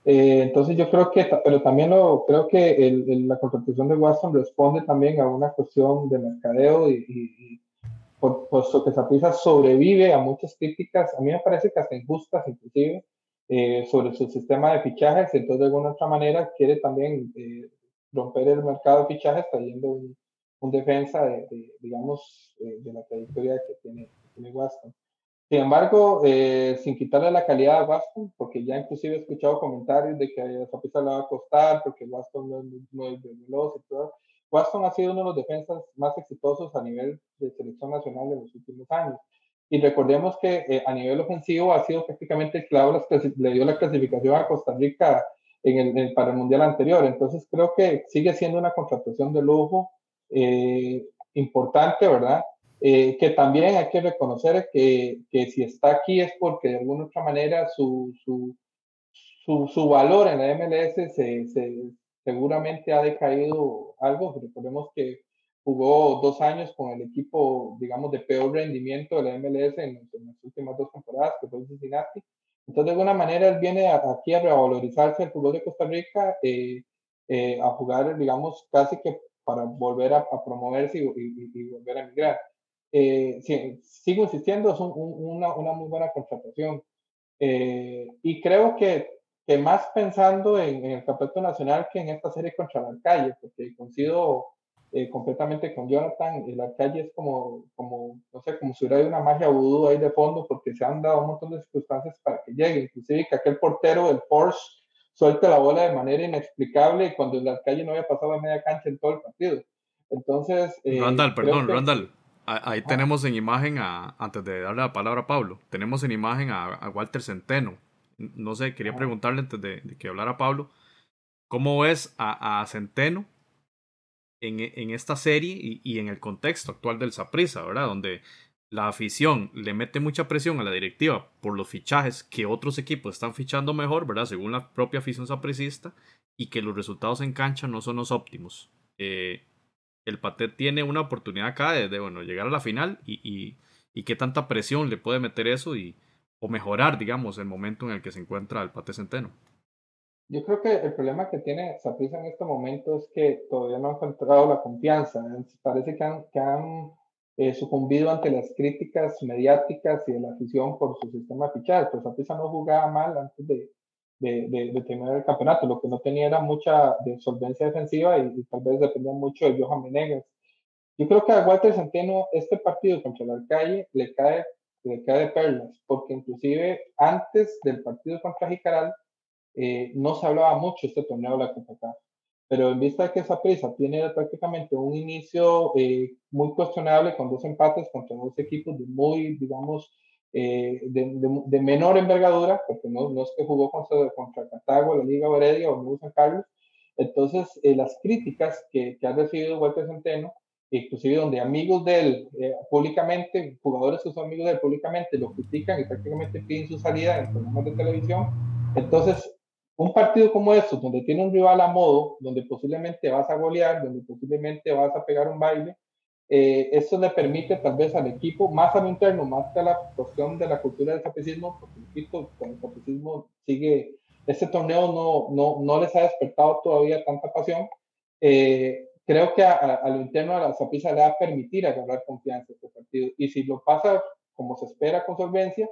Eh, entonces yo creo que, pero también lo, creo que el, el, la contratación de Watson responde también a una cuestión de mercadeo y, y puesto que Saprissa sobrevive a muchas críticas, a mí me parece que hasta injustas inclusive, eh, sobre su sistema de fichajes, entonces de alguna otra manera quiere también eh, romper el mercado de fichajes trayendo un, un defensa de, de digamos, eh, de la trayectoria que tiene, que tiene Waston. Sin embargo, eh, sin quitarle la calidad a Waston, porque ya inclusive he escuchado comentarios de que a Saprissa le va a costar, porque Waston no no es veloz y todo, Waston ha sido uno de los defensas más exitosos a nivel de selección nacional en los últimos años. Y recordemos que eh, a nivel ofensivo ha sido prácticamente el clavo, le dio la clasificación a Costa Rica en el, para el Mundial anterior. Entonces creo que sigue siendo una contratación de lujo eh, importante, ¿verdad? Eh, que también hay que reconocer que, que, si está aquí es porque de alguna otra manera su, su, su, su valor en la MLS se, se, seguramente ha decaído algo. Recordemos que jugó dos años con el equipo, digamos, de peor rendimiento de la MLS en, las últimas dos temporadas, que fue Cincinnati. Entonces, de alguna manera, él viene aquí a revalorizarse el fútbol de Costa Rica, eh, eh, a jugar, digamos, casi que para volver a, promoverse y, volver a emigrar. Eh, sigo insistiendo, es una, una, muy buena contratación. y creo que, que más pensando en, en, el campeonato nacional que en esta serie contra la calle, porque coincido eh, completamente con Jonathan. Y la calle es como, como, no sé, como si hubiera una magia vudú ahí de fondo, porque se han dado un montón de circunstancias para que llegue. Inclusive que aquel portero del Porsche suelte la bola de manera inexplicable cuando la calle no había pasado a media cancha en todo el partido. Entonces. Eh, Randall, perdón, Randall. Ahí tenemos en imagen, a, antes de darle la palabra a Pablo, tenemos en imagen a, Walter Centeno. No sé, quería preguntarle antes de, que hablara Pablo, ¿cómo ves a, a Centeno en, esta serie y, en el contexto actual del Saprissa, ¿verdad? Donde la afición le mete mucha presión a la directiva por los fichajes que otros equipos están fichando mejor, ¿verdad? Según la propia afición sapricista, y que los resultados en cancha no son los óptimos. Eh, el Patet tiene una oportunidad acá de, bueno, llegar a la final y, y, y, qué tanta presión le puede meter eso y, o mejorar, digamos, el momento en el que se encuentra el Patet Centeno. Yo creo que el problema que tiene Saprissa en este momento es que todavía no ha encontrado la confianza. Parece que han, que han eh, sucumbido ante las críticas mediáticas y de la afición por su sistema de fichajes. Pero Saprissa no jugaba mal antes de, de, de, terminar el campeonato. Lo que no tenía era mucha de solvencia defensiva y, tal vez dependía mucho de Johan Menegas. Yo creo que a Walter Centeno este partido contra el Alcalle le cae, cae de perlas, porque inclusive antes del partido contra Jicaral, eh, no se hablaba mucho este torneo de la CONCACAF. Pero en vista de que esa prisa tiene prácticamente un inicio eh, muy cuestionable con dos empates contra dos equipos de muy, digamos, eh, de, menor envergadura, porque no, no es que jugó contra, contra Cartago, la Liga Heredia o Nuevo San Carlos. Entonces, las críticas que, que ha recibido Walter Centeno, inclusive donde amigos de él públicamente, jugadores que son amigos de él públicamente, lo critican y prácticamente piden su salida en programas de televisión. Entonces, un partido como estos, donde tiene un rival a modo, donde posiblemente vas a golear, donde posiblemente vas a pegar un baile, eh, eso le permite tal vez al equipo, más a lo interno, más que a la cuestión de la cultura del capicismo, porque el equipo con el capicismo sigue, este torneo no, no, no les ha despertado todavía tanta pasión. Eh, creo que a, lo interno a la Zapisa le va a permitir agarrar confianza este partido. Y si lo pasa como se espera con solvencia,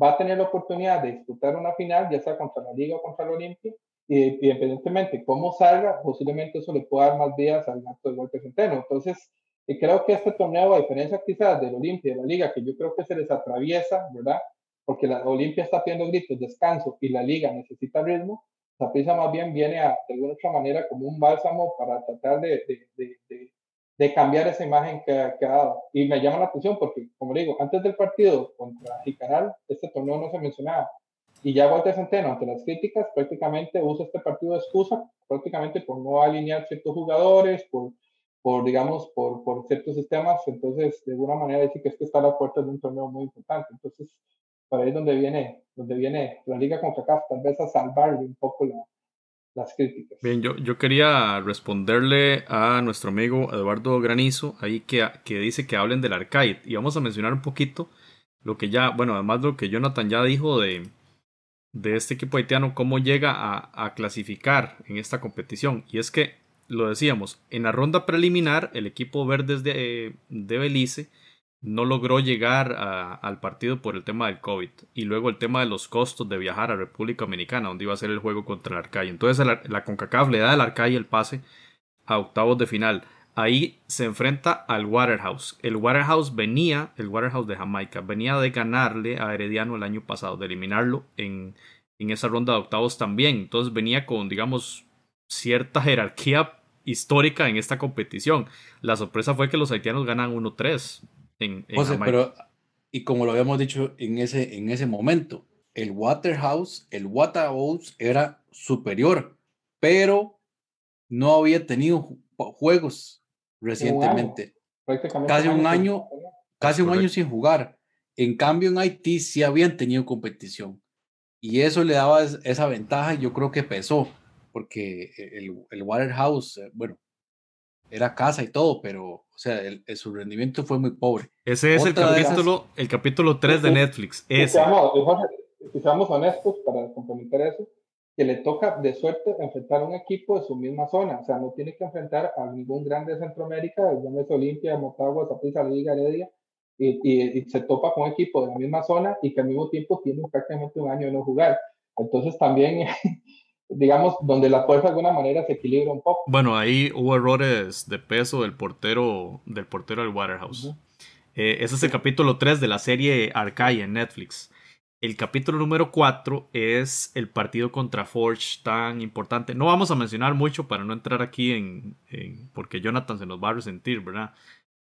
va a tener la oportunidad de disputar una final, ya sea contra la Liga o contra la Olimpia, y, independientemente cómo salga, posiblemente eso le pueda dar más días al acto de Walter Centeno. Entonces, y creo que este torneo, a diferencia quizás del Olimpia de la Liga, que yo creo que se les atraviesa, ¿verdad? Porque la Olimpia está pidiendo gritos, descanso, y la Liga necesita ritmo, la prisa más bien viene a, de alguna otra manera como un bálsamo para tratar de, de, de de cambiar esa imagen que, ha dado. Y me llama la atención porque, como digo, antes del partido contra Jicaral, este torneo no se mencionaba. Y ya Walter Centeno, ante las críticas, prácticamente usa este partido de excusa, prácticamente por no alinear ciertos jugadores, por, por digamos, por, por ciertos sistemas. Entonces, de alguna manera dice que es que está a la puerta de un torneo muy importante. Entonces, para ahí donde viene, donde viene la Liga contra CAF, tal vez a salvarle un poco la, las críticas. Bien, yo, yo quería responderle a nuestro amigo Eduardo Granizo, ahí que, que dice que hablen del arcade. Y vamos a mencionar un poquito lo que ya, bueno, además lo que Jonathan ya dijo de, de este equipo haitiano, cómo llega a, clasificar en esta competición. Y es que, lo decíamos, en la ronda preliminar, el equipo Verdes de, de Belice no logró llegar al partido por el tema del COVID y luego el tema de los costos de viajar a República Dominicana, donde iba a ser el juego contra el Arcay. Entonces la, CONCACAF le da al Arcay el pase a octavos de final. Ahí se enfrenta al Waterhouse. El Waterhouse venía, el Waterhouse de Jamaica, venía de ganarle a Herediano el año pasado, de eliminarlo en, en esa ronda de octavos también. Entonces venía con, digamos, cierta jerarquía histórica en esta competición. La sorpresa fue que los haitianos ganan 1-3 en, en pero, y como lo habíamos dicho en ese, en ese momento, el Waterhouse, el Waterhouse era superior, pero no había tenido juegos recientemente. casi un año, casi un año sin jugar. En cambio, en Haití sí habían tenido competición. Y eso le daba esa ventaja y yo creo que pesó, porque el, el Waterhouse, eh, bueno, era casa y todo, pero, o sea, el, su rendimiento fue muy pobre. Ese es el capítulo, el capítulo 3 de Netflix. Ese. Si seamos honestos para complementar eso, que le toca de suerte enfrentar a un equipo de su misma zona, o sea, no tiene que enfrentar a ningún grande de Centroamérica, llámese Olimpia, Motagua, Zaprisa, Liga, Heredia, y, y, se topa con un equipo de la misma zona y que al mismo tiempo tiene prácticamente un año de no jugar. Entonces también, digamos, donde la fuerza de alguna manera se equilibra un poco. Bueno, ahí hubo errores de peso del portero del portero del Waterhouse. Eh, ese es el capítulo 3 de la serie Arcai en Netflix. El capítulo número 4 es el partido contra Forge tan importante. No vamos a mencionar mucho para no entrar aquí en, en porque Jonathan se nos va a resentir, ¿verdad?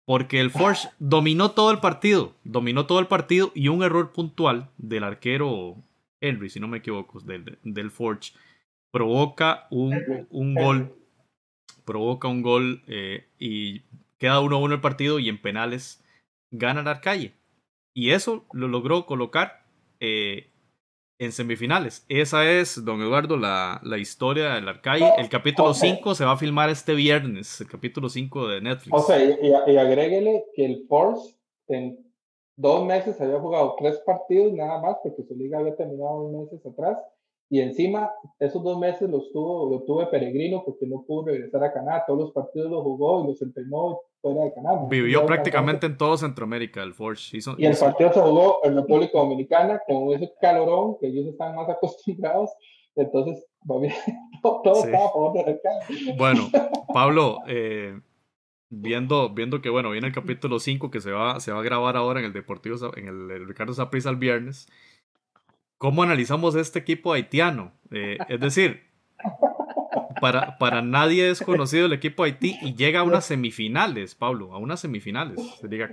Porque el Forge dominó todo el partido, dominó todo el partido y un error puntual del arquero Henry, si no me equivoco, del, del Forge, provoca un, un gol, provoca un gol eh, y queda 1-1 el partido y en penales gana el Arcalle. Y eso lo logró colocar eh, en semifinales. Esa es, don Eduardo, la, la historia del Arcalle. El capítulo 5 se va a filmar este viernes, el capítulo 5 de Netflix. O sea, y, y, agréguele que el Force en dos meses había jugado tres partidos nada más, porque su liga había terminado dos meses atrás. Y encima, esos dos meses los tuvo, lo tuve peregrino porque no pudo regresar a Canadá. Todos los partidos los jugó y los entrenó fuera de Canadá. Vivió prácticamente en todo Centroamérica, el Forge. y el partido se jugó en República Dominicana con ese calorón que ellos están más acostumbrados. Entonces, todo, todo estaba a favor de Bueno, Pablo, eh, viendo, viendo que bueno, viene el capítulo 5 que se va, se va a grabar ahora en el Deportivo, en el, el Ricardo Saprissa el viernes. ¿Cómo analizamos este equipo haitiano? Eh, es decir, para, para nadie es conocido el equipo Haití y llega a unas semifinales, Pablo, a unas semifinales.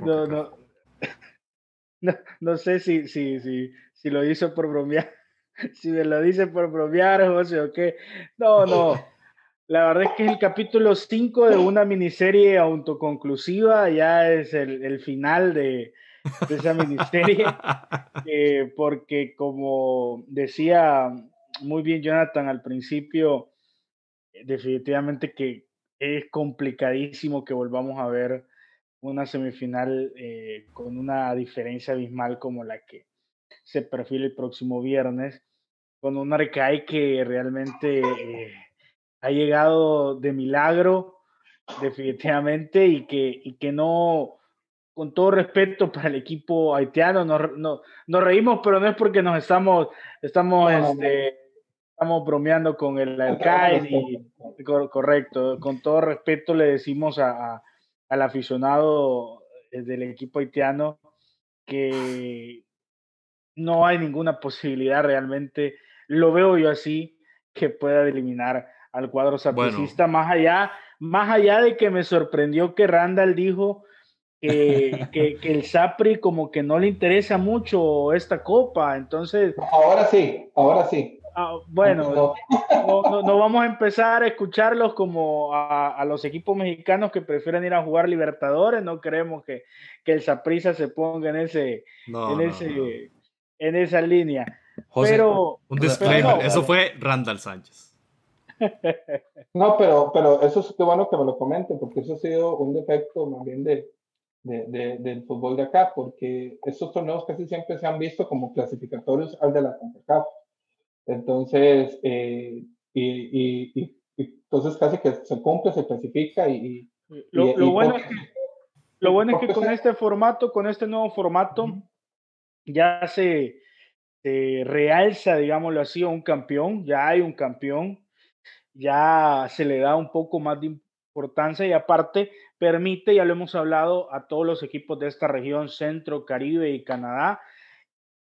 no, no, no, no, sé si, si, si, si lo hizo por bromear, si me lo dice por bromear, José, o qué. No, no. La verdad es que es el capítulo 5 de una miniserie autoconclusiva, ya es el, el final de, de esa miniserie, eh, porque como decía muy bien Jonathan al principio, definitivamente que es complicadísimo que volvamos a ver una semifinal eh, con una diferencia abismal como la que se perfila el próximo viernes, con un Arcai que realmente eh, ha llegado de milagro, definitivamente, y que, y que no, con todo respeto para el equipo haitiano, nos, no, nos reímos, pero no es porque nos estamos, estamos, este, estamos bromeando con el alcalde, y, correcto, con todo respeto le decimos a, al aficionado eh, del equipo haitiano que no hay ninguna posibilidad realmente, lo veo yo así, que pueda eliminar al cuadro sapricista, más allá, más allá de que me sorprendió que Randall dijo que, que, el Sapri como que no le interesa mucho esta copa, entonces... Ahora sí, ahora sí. Ah, bueno, no. No, vamos a empezar a escucharlos como a, los equipos mexicanos que prefieren ir a jugar Libertadores, no queremos que, que el Saprisa se ponga en ese, en, ese en esa línea. pero, un disclaimer, eso fue Randall Sánchez. No, pero, pero eso es que bueno que me lo comenten, porque eso ha sido un defecto más bien de, de, del fútbol de acá, porque estos torneos casi siempre se han visto como clasificatorios al de la CONCACAF. Entonces, eh, y, y, entonces casi que se cumple, se clasifica y... lo, lo, bueno es que, lo bueno es que con este formato, con este nuevo formato, ya se, se realza, digámoslo así, a un campeón, ya hay un campeón, ya se le da un poco más de importancia y aparte permite, ya lo hemos hablado, a todos los equipos de esta región, Centro, Caribe y Canadá,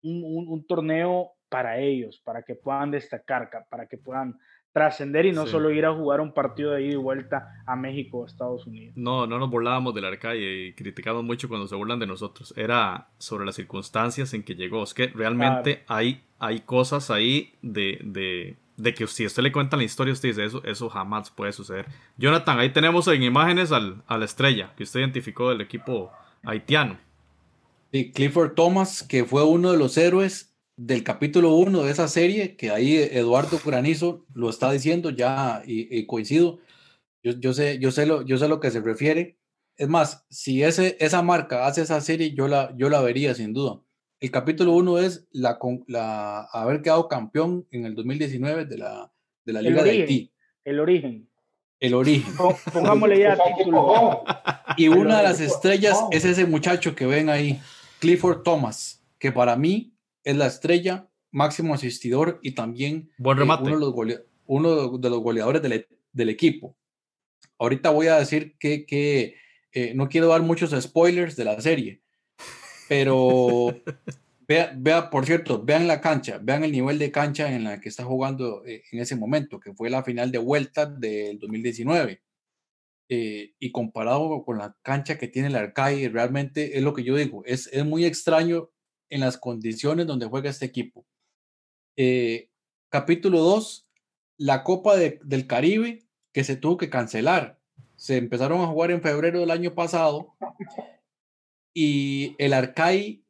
un, torneo para ellos, para que puedan destacar, para que puedan trascender y no solo ir a jugar un partido de ida y vuelta a México o Estados Unidos. No, no nos burlábamos del Arcalle y criticamos mucho cuando se burlan de nosotros. Era sobre las circunstancias en que llegó. Es que realmente hay, hay cosas ahí de, de, de, que si usted le cuenta la historia, usted dice eso, eso jamás puede suceder. Jonathan, ahí tenemos en imágenes al, a la estrella que usted identificó del equipo haitiano. Sí, Clifford Thomas, que fue uno de los héroes del capítulo 1 de esa serie, que ahí Eduardo Granizo lo está diciendo ya y, coincido. Yo, yo, sé, yo, sé lo, yo sé lo que se refiere. Es más, si ese, esa marca hace esa serie, yo la, yo la vería sin duda. El capítulo 1 es la, la, haber quedado campeón en el 2019 de la, de la Liga de Haití. El origen. El origen. Pongámosle ya título. Y una de las estrellas es ese muchacho que ven ahí, Clifford Thomas, que para mí es la estrella, máximo asistidor y también eh, uno, de los uno, de los goleadores del, e-, del, equipo. Ahorita voy a decir que, que eh, no quiero dar muchos spoilers de la serie, pero vea, vea, por cierto, vean la cancha, vean el nivel de cancha en la que está jugando eh, en ese momento, que fue la final de vuelta del 2019. y comparado con la cancha que tiene el Arcai, realmente es lo que yo digo, es, es muy extraño en las condiciones donde juega este equipo. Eh, capítulo 2, la Copa del Caribe que se tuvo que cancelar. Se empezaron a jugar en febrero del año pasado y el Arcai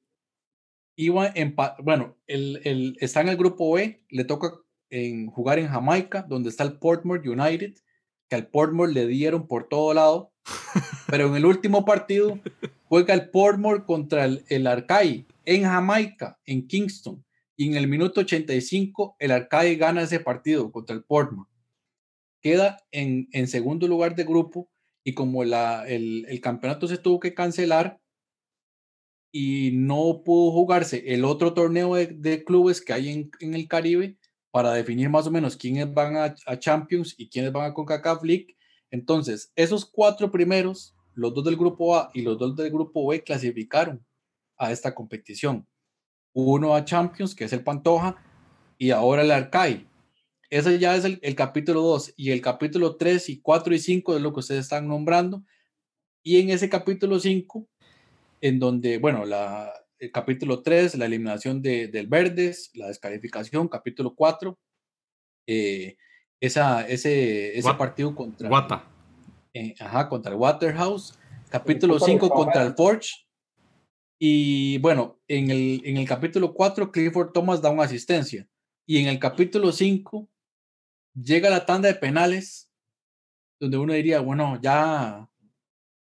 iba en, bueno, el, el, está en el grupo B, le toca en jugar en Jamaica, donde está el Portmore United, que al Portmore le dieron por todo lado, pero en el último partido juega el Portmore contra el, el Arcai en Jamaica, en Kingston, y en el minuto 85 el Arcade gana ese partido contra el Portmore. Queda en, en segundo lugar de grupo y como la, el, el, campeonato se tuvo que cancelar y no pudo jugarse el otro torneo de, clubes que hay en, en, el Caribe para definir más o menos quiénes van a, Champions y quiénes van a CONCACAF League. Entonces, esos cuatro primeros, los dos del grupo A y los dos del grupo B, clasificaron a esta competición. Uno a Champions, que es el Pantoja, y ahora el Arcai. Ese ya es el, capítulo 2 y el capítulo 3 y 4 y 5 es lo que ustedes están nombrando. Y en ese capítulo 5, en donde, bueno, la, el capítulo 3, la eliminación de, del Verdes, la descalificación, capítulo 4, eh, esa, ese, ese partido contra, Guata. Eh, ajá, contra el Waterhouse, capítulo 5 contra el Forge, y bueno, en el, en el capítulo 4, Clifford Thomas da una asistencia. Y en el capítulo 5, llega la tanda de penales, donde uno diría, bueno, ya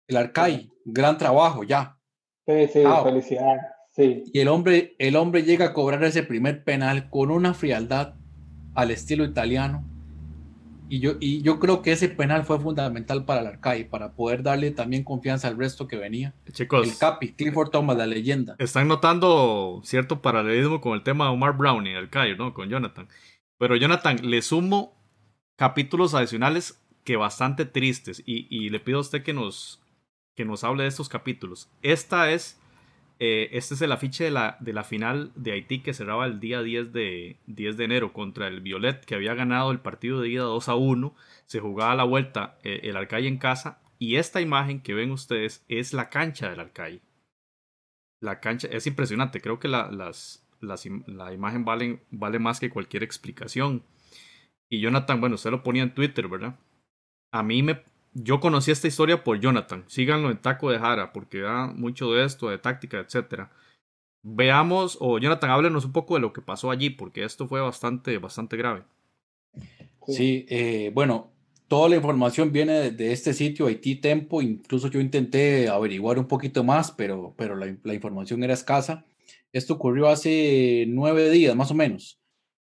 el Arcai, gran trabajo, ya. Sí, sí, felicidades. Sí. Y el hombre, el hombre llega a cobrar ese primer penal con una frialdad al estilo italiano y yo, y yo creo que ese penal fue fundamental para el Arcai, para poder darle también confianza al resto que venía. Chicos, el Capi, Clifford Thomas, la leyenda. Están notando cierto paralelismo con el tema de Omar Brown y Arcai, ¿no? Con Jonathan. Pero Jonathan, le sumo capítulos adicionales que bastante tristes y, y le pido a usted que nos, que nos hable de estos capítulos. Esta es eh, este es el afiche de la, de la final de Haití que cerraba el día 10 de, 10 de enero contra el Violet, que había ganado el partido de ida 2 a 1. Se jugaba la vuelta eh, el Arcay en casa. Y esta imagen que ven ustedes es la cancha del Arcay. La cancha es impresionante. Creo que la, las, la imagen vale, vale más que cualquier explicación. Y Jonathan, bueno, usted lo ponía en Twitter, ¿verdad? A mí me, yo conocí esta historia por Jonathan. Síganlo en Taco de Jara porque da mucho de esto, de táctica, etc. Veamos, o Jonathan, háblenos un poco de lo que pasó allí, porque esto fue bastante, bastante grave. Sí, eh, bueno, toda la información viene de, este sitio, Haití Tempo. Incluso yo intenté averiguar un poquito más, pero, pero la, la información era escasa. Esto ocurrió hace nueve días, más o menos.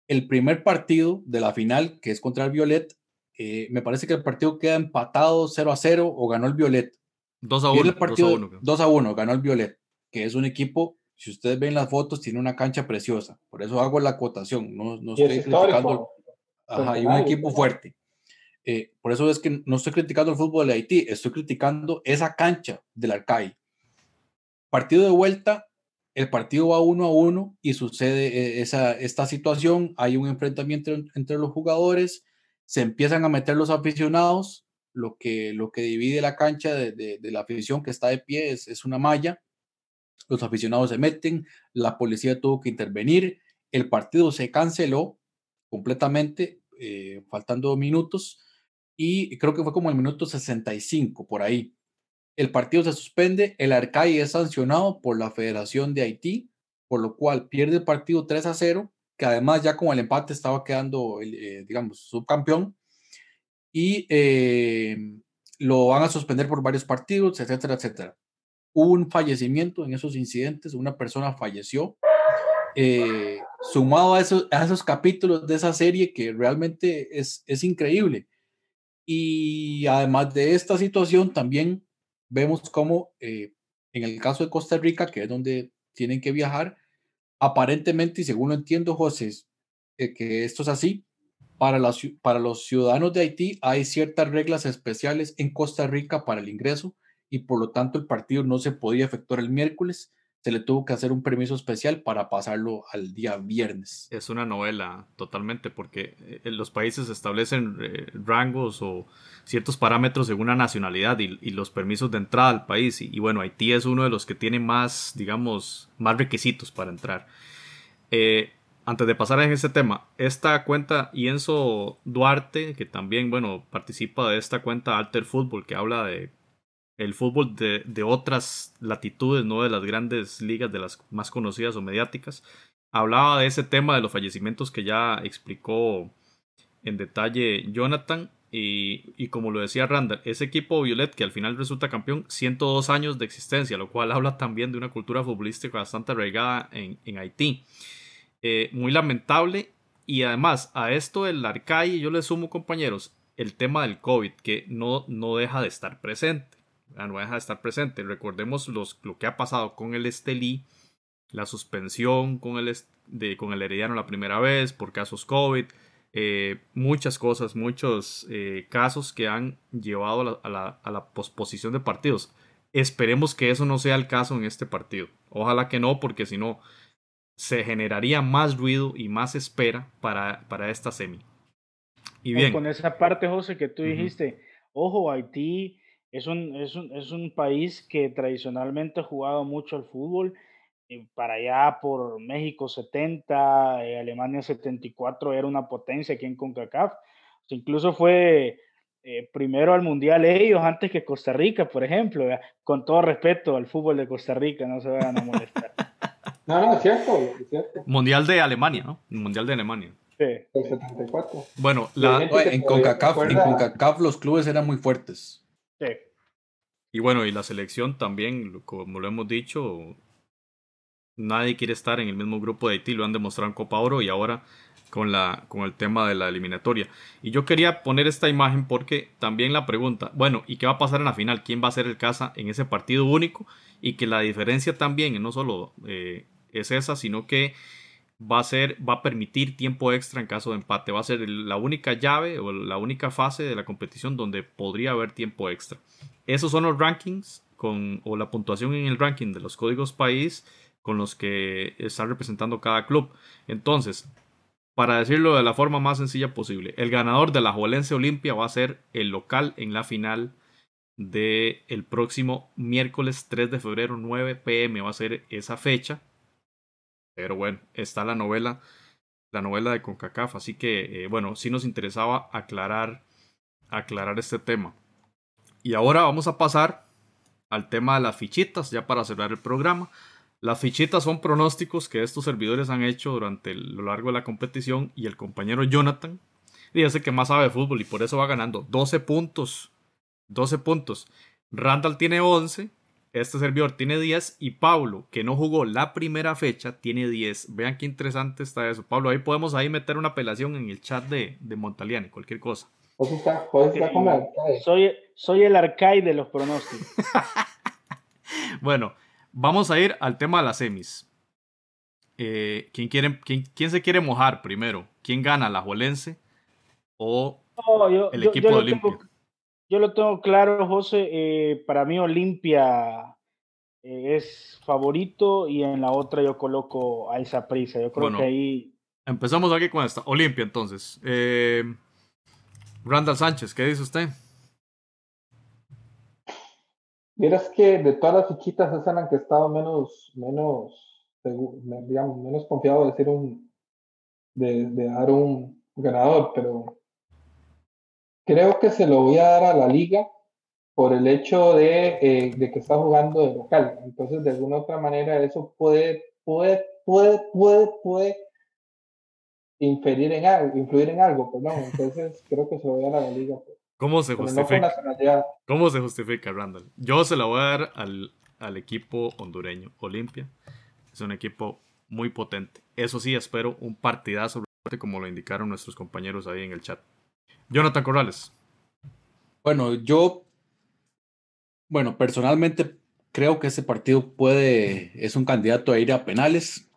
El primer partido de la final, que es contra el Violet, eh, me parece que el partido queda empatado 0 a 0 o ganó el Violet. 2 a 1. El partido 2 a 1, 2 a 1, ganó el Violet, que es un equipo, si ustedes ven las fotos, tiene una cancha preciosa. Por eso hago la acotación. No, no estoy criticando. Ajá, y un equipo fuerte. Eh, por eso es que no estoy criticando el fútbol de Haití, estoy criticando esa cancha del Arcai. Partido de vuelta, el partido va uno a uno y sucede eh, esa, esta situación, hay un enfrentamiento entre los jugadores, se empiezan a meter los aficionados, lo que, lo que divide la cancha de, de, la afición que está de pie es, es, una malla, los aficionados se meten, la policía tuvo que intervenir, el partido se canceló completamente, eh, faltando minutos, y creo que fue como el minuto 65 por ahí. El partido se suspende, el Arcai es sancionado por la Federación de Haití, por lo cual pierde el partido 3 a 0, que además ya con el empate estaba quedando, eh, digamos, subcampeón, y eh, lo van a suspender por varios partidos, etcétera, etcétera. Un fallecimiento en esos incidentes, una persona falleció, eh, sumado a esos, a esos capítulos de esa serie que realmente es, es increíble. Y además de esta situación, también vemos cómo eh, en el caso de Costa Rica, que es donde tienen que viajar, aparentemente, y según lo entiendo, José, eh, que esto es así, para, para los ciudadanos de Haití hay ciertas reglas especiales en Costa Rica para el ingreso y por lo tanto el partido no se podía efectuar el miércoles, se le tuvo que hacer un permiso especial para pasarlo al día viernes. Es una novela totalmente porque eh, los países establecen eh, rangos o ciertos parámetros según la nacionalidad y, los permisos de entrada al país y, bueno, Haití es uno de los que tiene más, digamos, más requisitos para entrar. Eh, antes de pasar en este tema, esta cuenta Ienzo Duarte, que también, bueno, participa de esta cuenta Alter Football, que habla de el fútbol de, de, otras latitudes, no de las grandes ligas, de las más conocidas o mediáticas. Hablaba de ese tema de los fallecimientos que ya explicó en detalle Jonathan. Y, y como lo decía Randall, ese equipo Violet que al final resulta campeón, 102 años de existencia, lo cual habla también de una cultura futbolística bastante arraigada en, en Haití. Eh, muy lamentable. Y además, a esto del Arcai, yo le sumo, compañeros, el tema del COVID, que no, no deja de estar presente no deja de estar presente. Recordemos los, lo que ha pasado con el Estelí, la suspensión con el, de, con el Herediano la primera vez por casos COVID, eh, muchas cosas, muchos eh, casos que han llevado a la, a, la, posposición de partidos. Esperemos que eso no sea el caso en este partido. Ojalá que no, porque si no, se generaría más ruido y más espera para, para esta semi. Y bien. Con esa parte, José, que tú dijiste, ojo, Haití es un, es un, es un país que tradicionalmente ha jugado mucho al fútbol. Eh, para allá por México 70, eh, Alemania 74 era una potencia aquí en CONCACAF. incluso fue eh, primero al Mundial ellos antes que Costa Rica, por ejemplo. Con todo respeto al fútbol de Costa Rica, no se vayan a molestar. no, no, es cierto, es cierto. Mundial de Alemania, ¿no? Mundial de Alemania. Sí. El 74. Bueno, la... en, CONCACAF, en CONCACAF los clubes eran muy fuertes. Y bueno, y la selección también, como lo hemos dicho, nadie quiere estar en el mismo grupo de Haití, lo han demostrado en Copa Oro y ahora con, la, con el tema de la eliminatoria. Y yo quería poner esta imagen porque también la pregunta, bueno, ¿y qué va a pasar en la final? ¿Quién va a ser el casa en ese partido único? Y que la diferencia también no solo eh, es esa, sino que va a ser, va a permitir tiempo extra en caso de empate. Va a ser la única llave o la única fase de la competición donde podría haber tiempo extra. Esos son los rankings con, o la puntuación en el ranking de los códigos país con los que está representando cada club. Entonces, para decirlo de la forma más sencilla posible, el ganador de la Jolense Olimpia va a ser el local en la final del el próximo miércoles 3 de febrero 9 pm va a ser esa fecha pero bueno, está la novela, la novela de CONCACAF, así que eh, bueno, sí nos interesaba aclarar, aclarar este tema. Y ahora vamos a pasar al tema de las fichitas, ya para cerrar el programa. Las fichitas son pronósticos que estos servidores han hecho durante lo largo de la competición y el compañero Jonathan, dice que más sabe de fútbol y por eso va ganando 12 puntos. 12 puntos. Randall tiene 11 este servidor tiene 10 y Pablo, que no jugó la primera fecha, tiene 10. Vean qué interesante está eso. Pablo, ahí podemos ahí meter una apelación en el chat de, de Montaliani, cualquier cosa. soy, soy el arcade de los pronósticos. bueno, vamos a ir al tema de las semis. Eh, ¿quién, quiere, quién, se quiere mojar primero? ¿Quién gana, la Jolense o el equipo de Olimpia? Yo lo tengo claro, José. Eh, para mí, Olimpia eh, es favorito y en la otra yo coloco a esa prisa. Yo creo Bueno. que ahí Empezamos aquí con esta. Olimpia, entonces. Eh, Randall Sánchez, ¿qué dice usted? Vieras que de todas las fichitas esa en la que he estado menos, menos, digamos, menos confiado de decir un, de, de dar un ganador, pero creo que se lo voy a dar a la liga por el hecho de, eh, de que está jugando de local. Entonces, de alguna otra manera, eso puede, puede, puede, puede, puede inferir en algo, influir en algo, perdón. Entonces, creo que se lo voy a dar a la liga, pero ¿Cómo se justifica? ¿Cómo se justifica, Randall? Yo se la voy a dar al, al equipo hondureño, Olimpia. Es un equipo muy potente. Eso sí, espero un partidazo, como lo indicaron nuestros compañeros ahí en el chat. Jonathan Corrales. Bueno, yo, bueno, personalmente creo que ese partido puede, es un candidato a ir a penales,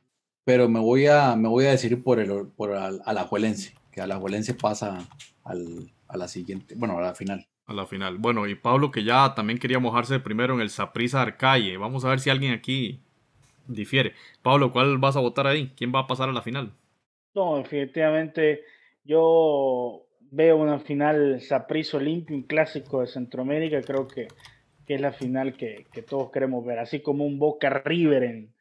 pero me voy a, me voy a decidir por el, por al, Alajuelense, que Alajuelense pasa al, a la siguiente, bueno, a la final. A la final. Bueno, y Pablo que ya también quería mojarse primero en el Saprissa Arcalle. Vamos a ver si alguien aquí difiere. Pablo, ¿cuál vas a votar ahí? ¿Quién va a pasar a la final? No, definitivamente yo veo una final Saprissa Olimpia, un clásico de Centroamérica, creo que, que es la final que, que, todos queremos ver, así como un Boca River en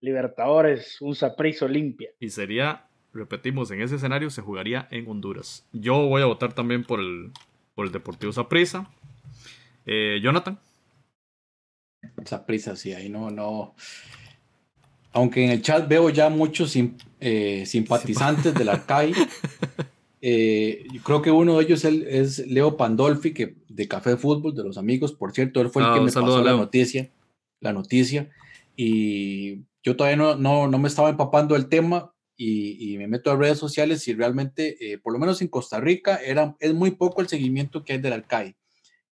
Libertadores, un Saprissa Olimpia. Y sería, repetimos, en ese escenario se jugaría en Honduras. Yo voy a votar también por el, por el Deportivo Saprissa. Eh, Jonathan. Saprissa, sí, ahí no, no. Aunque en el chat veo ya muchos sim, eh, simpatizantes del Arcai. Eh, yo creo que uno de ellos es, es, Leo Pandolfi, que de Café Fútbol, de los amigos, por cierto, él fue el Ah, que me pasó la noticia, la noticia, y yo todavía no, no, no me estaba empapando el tema y, y me meto a redes sociales y realmente, eh, por lo menos en Costa Rica, era, es muy poco el seguimiento que hay del Arcai.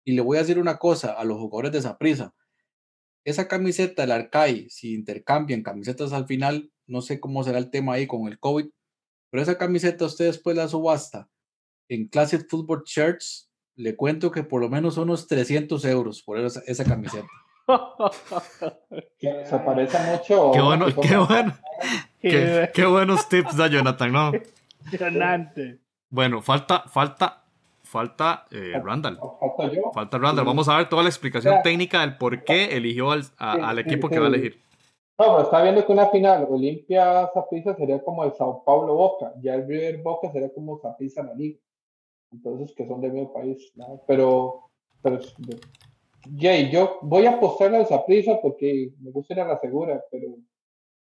Y le voy a decir una cosa a los jugadores de Saprissa, esa camiseta del Arcai, si intercambian camisetas al final, no sé cómo será el tema ahí con el COVID, pero esa camiseta usted después la subasta en Classic Football Shirts, le cuento que por lo menos son unos 300 euros por esa, esa camiseta. Que se parece mucho. Qué bueno, qué son- bueno. Qué, qué buenos tips da Jonathan, ¿no? Impresionante. Bueno, falta, falta, falta eh, Randall. Falta yo. Falta Randall. Vamos a ver toda la explicación técnica del por qué eligió al, a- al equipo que va a elegir. No, pero está viendo que una final Olimpia Saprissa sería como el Sao Paulo Boca, ya el River Boca sería como Saprissa la Liga. Entonces, que son del mismo país, ¿no? Pero, pero, Jay, yo voy a apostarle al Saprissa porque me gusta ir a la segura, pero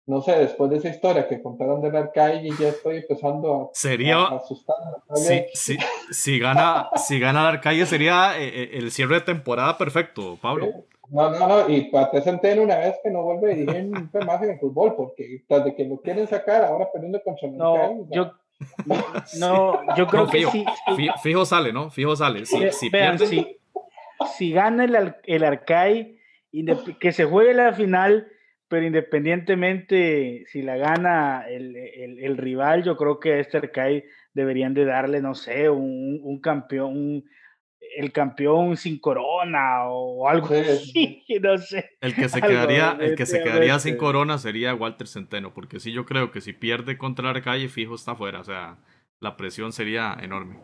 no sé, después de esa historia que contaron del Arcade, ya estoy empezando a, Sería, a asustarme. ¿no? si, si, si gana, si gana el Arcalle sería eh, eh, el cierre de temporada perfecto, Pablo. No, no, no, y Pate Centeno una vez que no vuelve a dirigir nunca más en el fútbol, porque tras de que lo quieren sacar, ahora perdiendo contra el No, yo, no, yo creo No, que fijo, sí. fi- fijo sale, ¿no? Fijo sale. Si, si vean, pierde, si, si gana el, el Arcai, indep- que se juegue la final, pero independientemente si la gana el, el- el rival, yo creo que a este Arcai deberían de darle, no sé, un, un campeón, un- el campeón sin corona o algo Sí, así, no sé. el que se quedaría, el que se quedaría sin corona sería Walter Centeno, porque sí yo creo que si pierde contra Arcalle, fijo está fuera. O sea, la presión sería enorme.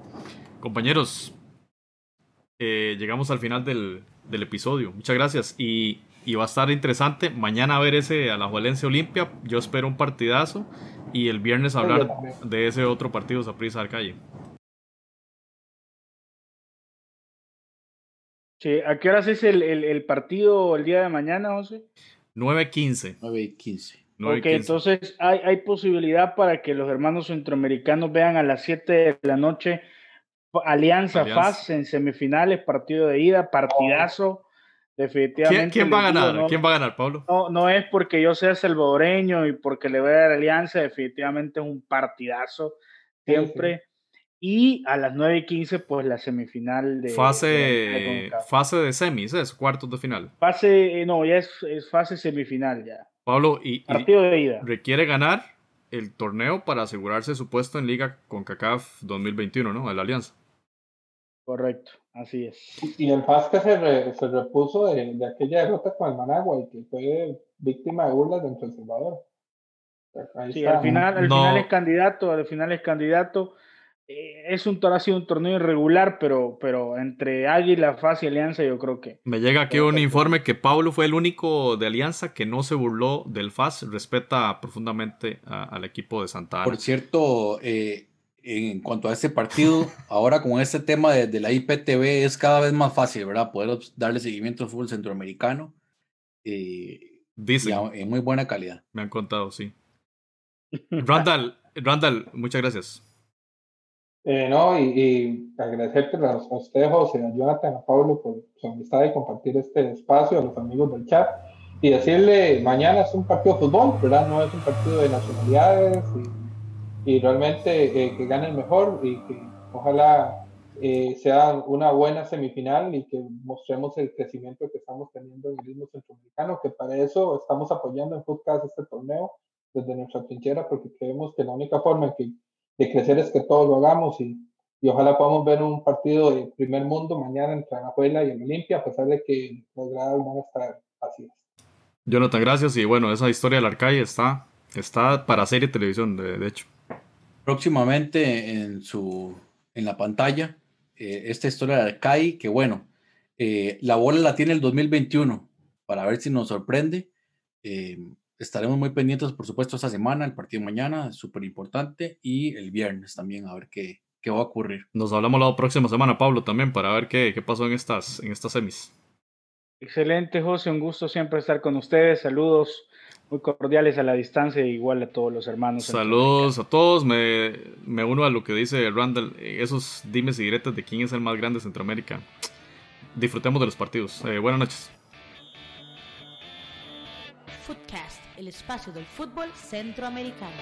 Compañeros, eh, llegamos al final del, del episodio. Muchas gracias. Y, y va a estar interesante mañana ver ese Alajuelense Olimpia. Yo espero un partidazo. Y el viernes hablar de ese otro partido Saprissa Arcalle. Sí, ¿A qué horas es el, el- el partido el día de mañana, José? 9-15. 9 y 15. 9 Ok, entonces hay, hay posibilidad para que los hermanos centroamericanos vean a las 7 de la noche Alianza, Alianza. FAS en semifinales, partido de ida, partidazo. Definitivamente. ¿Quién, quién va a ganar? no- ¿Quién va a ganar, Pablo? No, no es porque yo sea salvadoreño y porque le voy a dar Alianza, definitivamente es un partidazo Sí, siempre. Y a las 9 y 15, pues la semifinal de. de Fase, CONCACAF. fase de semis, es cuartos de final. Fase, eh, no, ya es, es fase semifinal ya. Pablo, y, y Partido de ida. requiere ganar el torneo para asegurarse su puesto en Liga con CACAF 2021, ¿no? De la Alianza. Correcto, así es. Y el FAS que se, se repuso de, de, aquella derrota con el Managua y que fue víctima de burlas dentro de El Salvador. sí, al final, al final es candidato, al final es candidato. Eh, es un, ha sido un torneo irregular, pero, pero entre Águila, FAS y Alianza yo creo que... Me llega aquí un informe que Pablo fue el único de Alianza que no se burló del FAS, respeta profundamente al equipo de Santa Ana. Por cierto, eh, en cuanto a este partido, ahora con este tema de, la IPTV es cada vez más fácil, ¿verdad? Poder darle seguimiento al fútbol centroamericano. Eh, Dicen. en muy buena calidad. Me han contado, sí. Randall, Randall, muchas gracias. Eh, no, y, agradecerte a, ustedes, José, a Jonathan, a Pablo por su amistad y compartir este espacio, a los amigos del chat, y decirle, mañana es un partido de fútbol, ¿verdad? No es un partido de nacionalidades, y, realmente eh, que gane el mejor, y que ojalá eh, sea una buena semifinal y que mostremos el crecimiento que estamos teniendo en el ritmo centroamericano, que para eso estamos apoyando en podcast este torneo desde nuestra trinchera, porque creemos que la única forma en de crecer es que todos lo hagamos y, y ojalá podamos ver un partido de primer mundo mañana entre Anajuela y el Olimpia, a pesar de que las gradas van a estar vacías. Jonathan, gracias. Y bueno, esa historia del Arcay está, está para serie televisión, de, hecho. Próximamente en, su, en la pantalla, eh, esta historia del Arcay, que bueno, eh, la bola la tiene el 2021, para ver si nos sorprende. Eh, estaremos muy pendientes, por supuesto, esta semana, el partido mañana, súper importante, y el viernes también, a ver qué, qué, va a ocurrir. Nos hablamos la próxima semana, Pablo, también, para ver qué, qué pasó en estas, en estas semis. Excelente, José, un gusto siempre estar con ustedes. Saludos muy cordiales a la distancia, igual a todos los hermanos. Saludos a todos, me, me, uno a lo que dice Randall, esos dimes y diretas de quién es el más grande de Centroamérica. Disfrutemos de los partidos. Eh, buenas noches. Footcast el espacio del fútbol centroamericano.